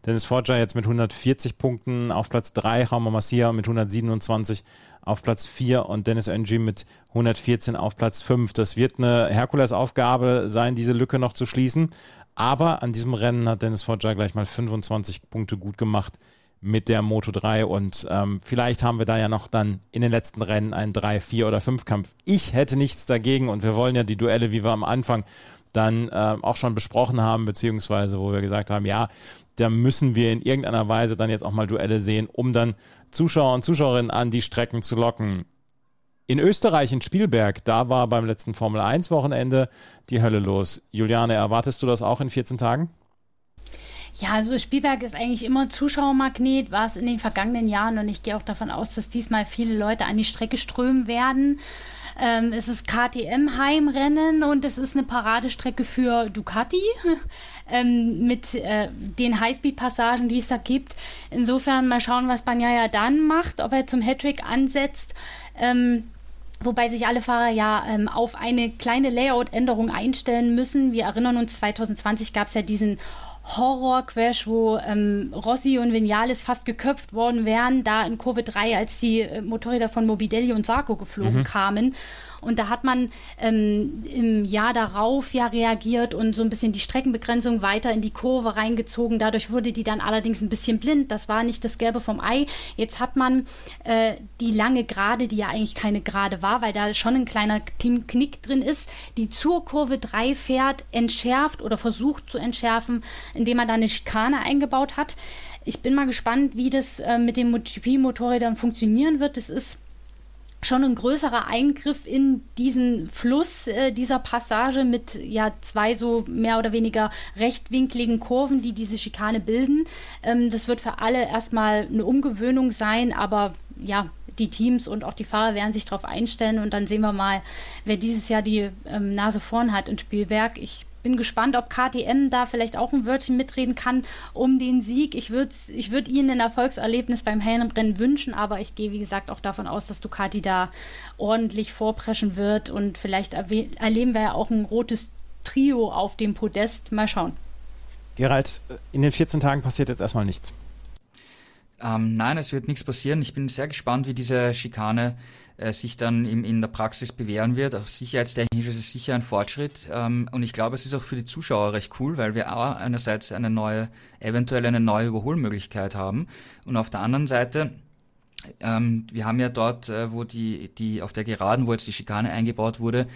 Dennis Forger jetzt mit 140 Punkten auf Platz 3, Raumer Masia mit 127 auf Platz 4 und Dennis Ng mit 114 auf Platz 5. Das wird eine Herkulesaufgabe sein, diese Lücke noch zu schließen. Aber an diesem Rennen hat Dennis Forger gleich mal 25 Punkte gut gemacht mit der Moto 3 und ähm, vielleicht haben wir da ja noch dann in den letzten Rennen einen 3, 4 oder 5 Kampf. Ich hätte nichts dagegen und wir wollen ja die Duelle, wie wir am Anfang dann äh, auch schon besprochen haben, beziehungsweise wo wir gesagt haben, ja, da müssen wir in irgendeiner Weise dann jetzt auch mal Duelle sehen, um dann Zuschauer und Zuschauerinnen an die Strecken zu locken. In Österreich, in Spielberg, da war beim letzten Formel 1 Wochenende die Hölle los. Juliane, erwartest du das auch in 14 Tagen? Ja, also Spielberg ist eigentlich immer Zuschauermagnet, war es in den vergangenen Jahren und ich gehe auch davon aus, dass diesmal viele Leute an die Strecke strömen werden. Ähm, es ist KTM-Heimrennen und es ist eine Paradestrecke für Ducati ähm, mit äh, den Highspeed-Passagen, die es da gibt. Insofern mal schauen, was Banyaya dann macht, ob er zum Hattrick ansetzt. Ähm, Wobei sich alle Fahrer ja ähm, auf eine kleine Layout-Änderung einstellen müssen. Wir erinnern uns, 2020 gab es ja diesen Horror-Crash, wo ähm, Rossi und Vinales fast geköpft worden wären, da in Kurve 3, als die äh, Motorräder von Mobidelli und Sarko geflogen mhm. kamen. Und da hat man ähm, im Jahr darauf ja reagiert und so ein bisschen die Streckenbegrenzung weiter in die Kurve reingezogen. Dadurch wurde die dann allerdings ein bisschen blind. Das war nicht das Gelbe vom Ei. Jetzt hat man äh, die lange Gerade, die ja eigentlich keine Gerade war, weil da schon ein kleiner Knick drin ist, die zur Kurve 3 fährt, entschärft oder versucht zu entschärfen, indem man da eine Schikane eingebaut hat. Ich bin mal gespannt, wie das äh, mit den MotoGP-Motorrädern funktionieren wird. Das ist schon ein größerer Eingriff in diesen Fluss äh, dieser Passage mit ja zwei so mehr oder weniger rechtwinkligen Kurven, die diese Schikane bilden. Ähm, das wird für alle erstmal eine Umgewöhnung sein, aber ja, die Teams und auch die Fahrer werden sich darauf einstellen und dann sehen wir mal, wer dieses Jahr die ähm, Nase vorn hat in Spielberg. Ich bin gespannt, ob KTM da vielleicht auch ein Wörtchen mitreden kann um den Sieg. Ich würde ich würd ihnen ein Erfolgserlebnis beim Hellenrennen wünschen, aber ich gehe, wie gesagt, auch davon aus, dass Ducati da ordentlich vorpreschen wird und vielleicht erleben wir ja auch ein rotes Trio auf dem Podest. Mal schauen. Gerald, in den 14 Tagen passiert jetzt erstmal nichts. Ähm, nein, es wird nichts passieren. Ich bin sehr gespannt, wie diese Schikane äh, sich dann im, in der Praxis bewähren wird. Auch sicherheitstechnisch ist es sicher ein Fortschritt. Ähm, und ich glaube, es ist auch für die Zuschauer recht cool, weil wir auch einerseits eine neue, eventuell eine neue Überholmöglichkeit haben. Und auf der anderen Seite ähm, wir haben ja dort, äh, wo die, die auf der Geraden, wo jetzt die Schikane eingebaut wurde,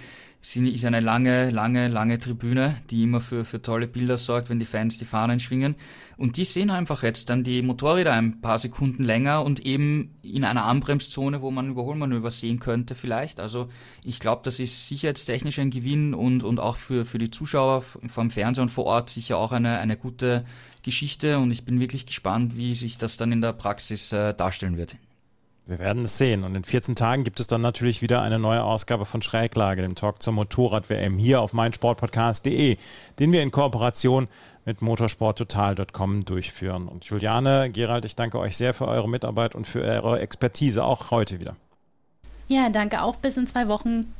ist eine lange, lange, lange Tribüne, die immer für, für tolle Bilder sorgt, wenn die Fans die Fahnen schwingen. Und die sehen einfach jetzt dann die Motorräder ein paar Sekunden länger und eben in einer Anbremszone, wo man Überholmanöver sehen könnte vielleicht. Also ich glaube, das ist sicherheitstechnisch ein Gewinn und, und auch für, für die Zuschauer vom Fernseher und vor Ort sicher auch eine, eine gute Geschichte. Und ich bin wirklich gespannt, wie sich das dann in der Praxis äh, darstellen wird. Wir werden es sehen. Und in 14 Tagen gibt es dann natürlich wieder eine neue Ausgabe von Schräglage, dem Talk zur Motorrad-WM hier auf meinsportpodcast.de, den wir in Kooperation mit motorsporttotal.com durchführen. Und Juliane, Gerald, ich danke euch sehr für eure Mitarbeit und für eure Expertise, auch heute wieder. Ja, danke auch. Bis in zwei Wochen.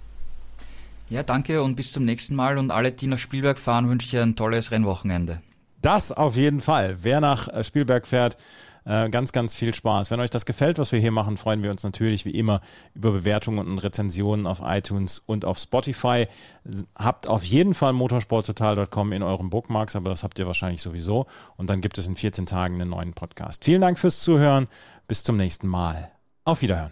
Ja, danke und bis zum nächsten Mal. Und alle, die nach Spielberg fahren, wünsche ich ein tolles Rennwochenende. Das auf jeden Fall. Wer nach äh, Spielberg fährt, äh, ganz, ganz viel Spaß. Wenn euch das gefällt, was wir hier machen, freuen wir uns natürlich wie immer über Bewertungen und Rezensionen auf iTunes und auf Spotify. Habt auf jeden Fall motorsporttotal.com in euren Bookmarks, aber das habt ihr wahrscheinlich sowieso. Und dann gibt es in 14 Tagen einen neuen Podcast. Vielen Dank fürs Zuhören. Bis zum nächsten Mal. Auf Wiederhören.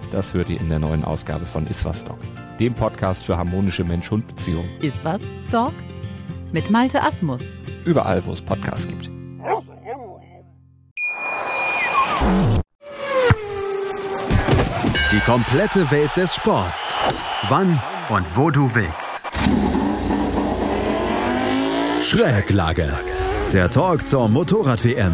das hört ihr in der neuen Ausgabe von Iswas Dog, dem Podcast für harmonische Mensch-Hund-Beziehungen. Iswas Dog? mit Malte Asmus. Überall, wo es Podcasts gibt. Die komplette Welt des Sports. Wann und wo du willst. Schräglage. Der Talk zur Motorrad-WM.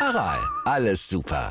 Aral, alles super.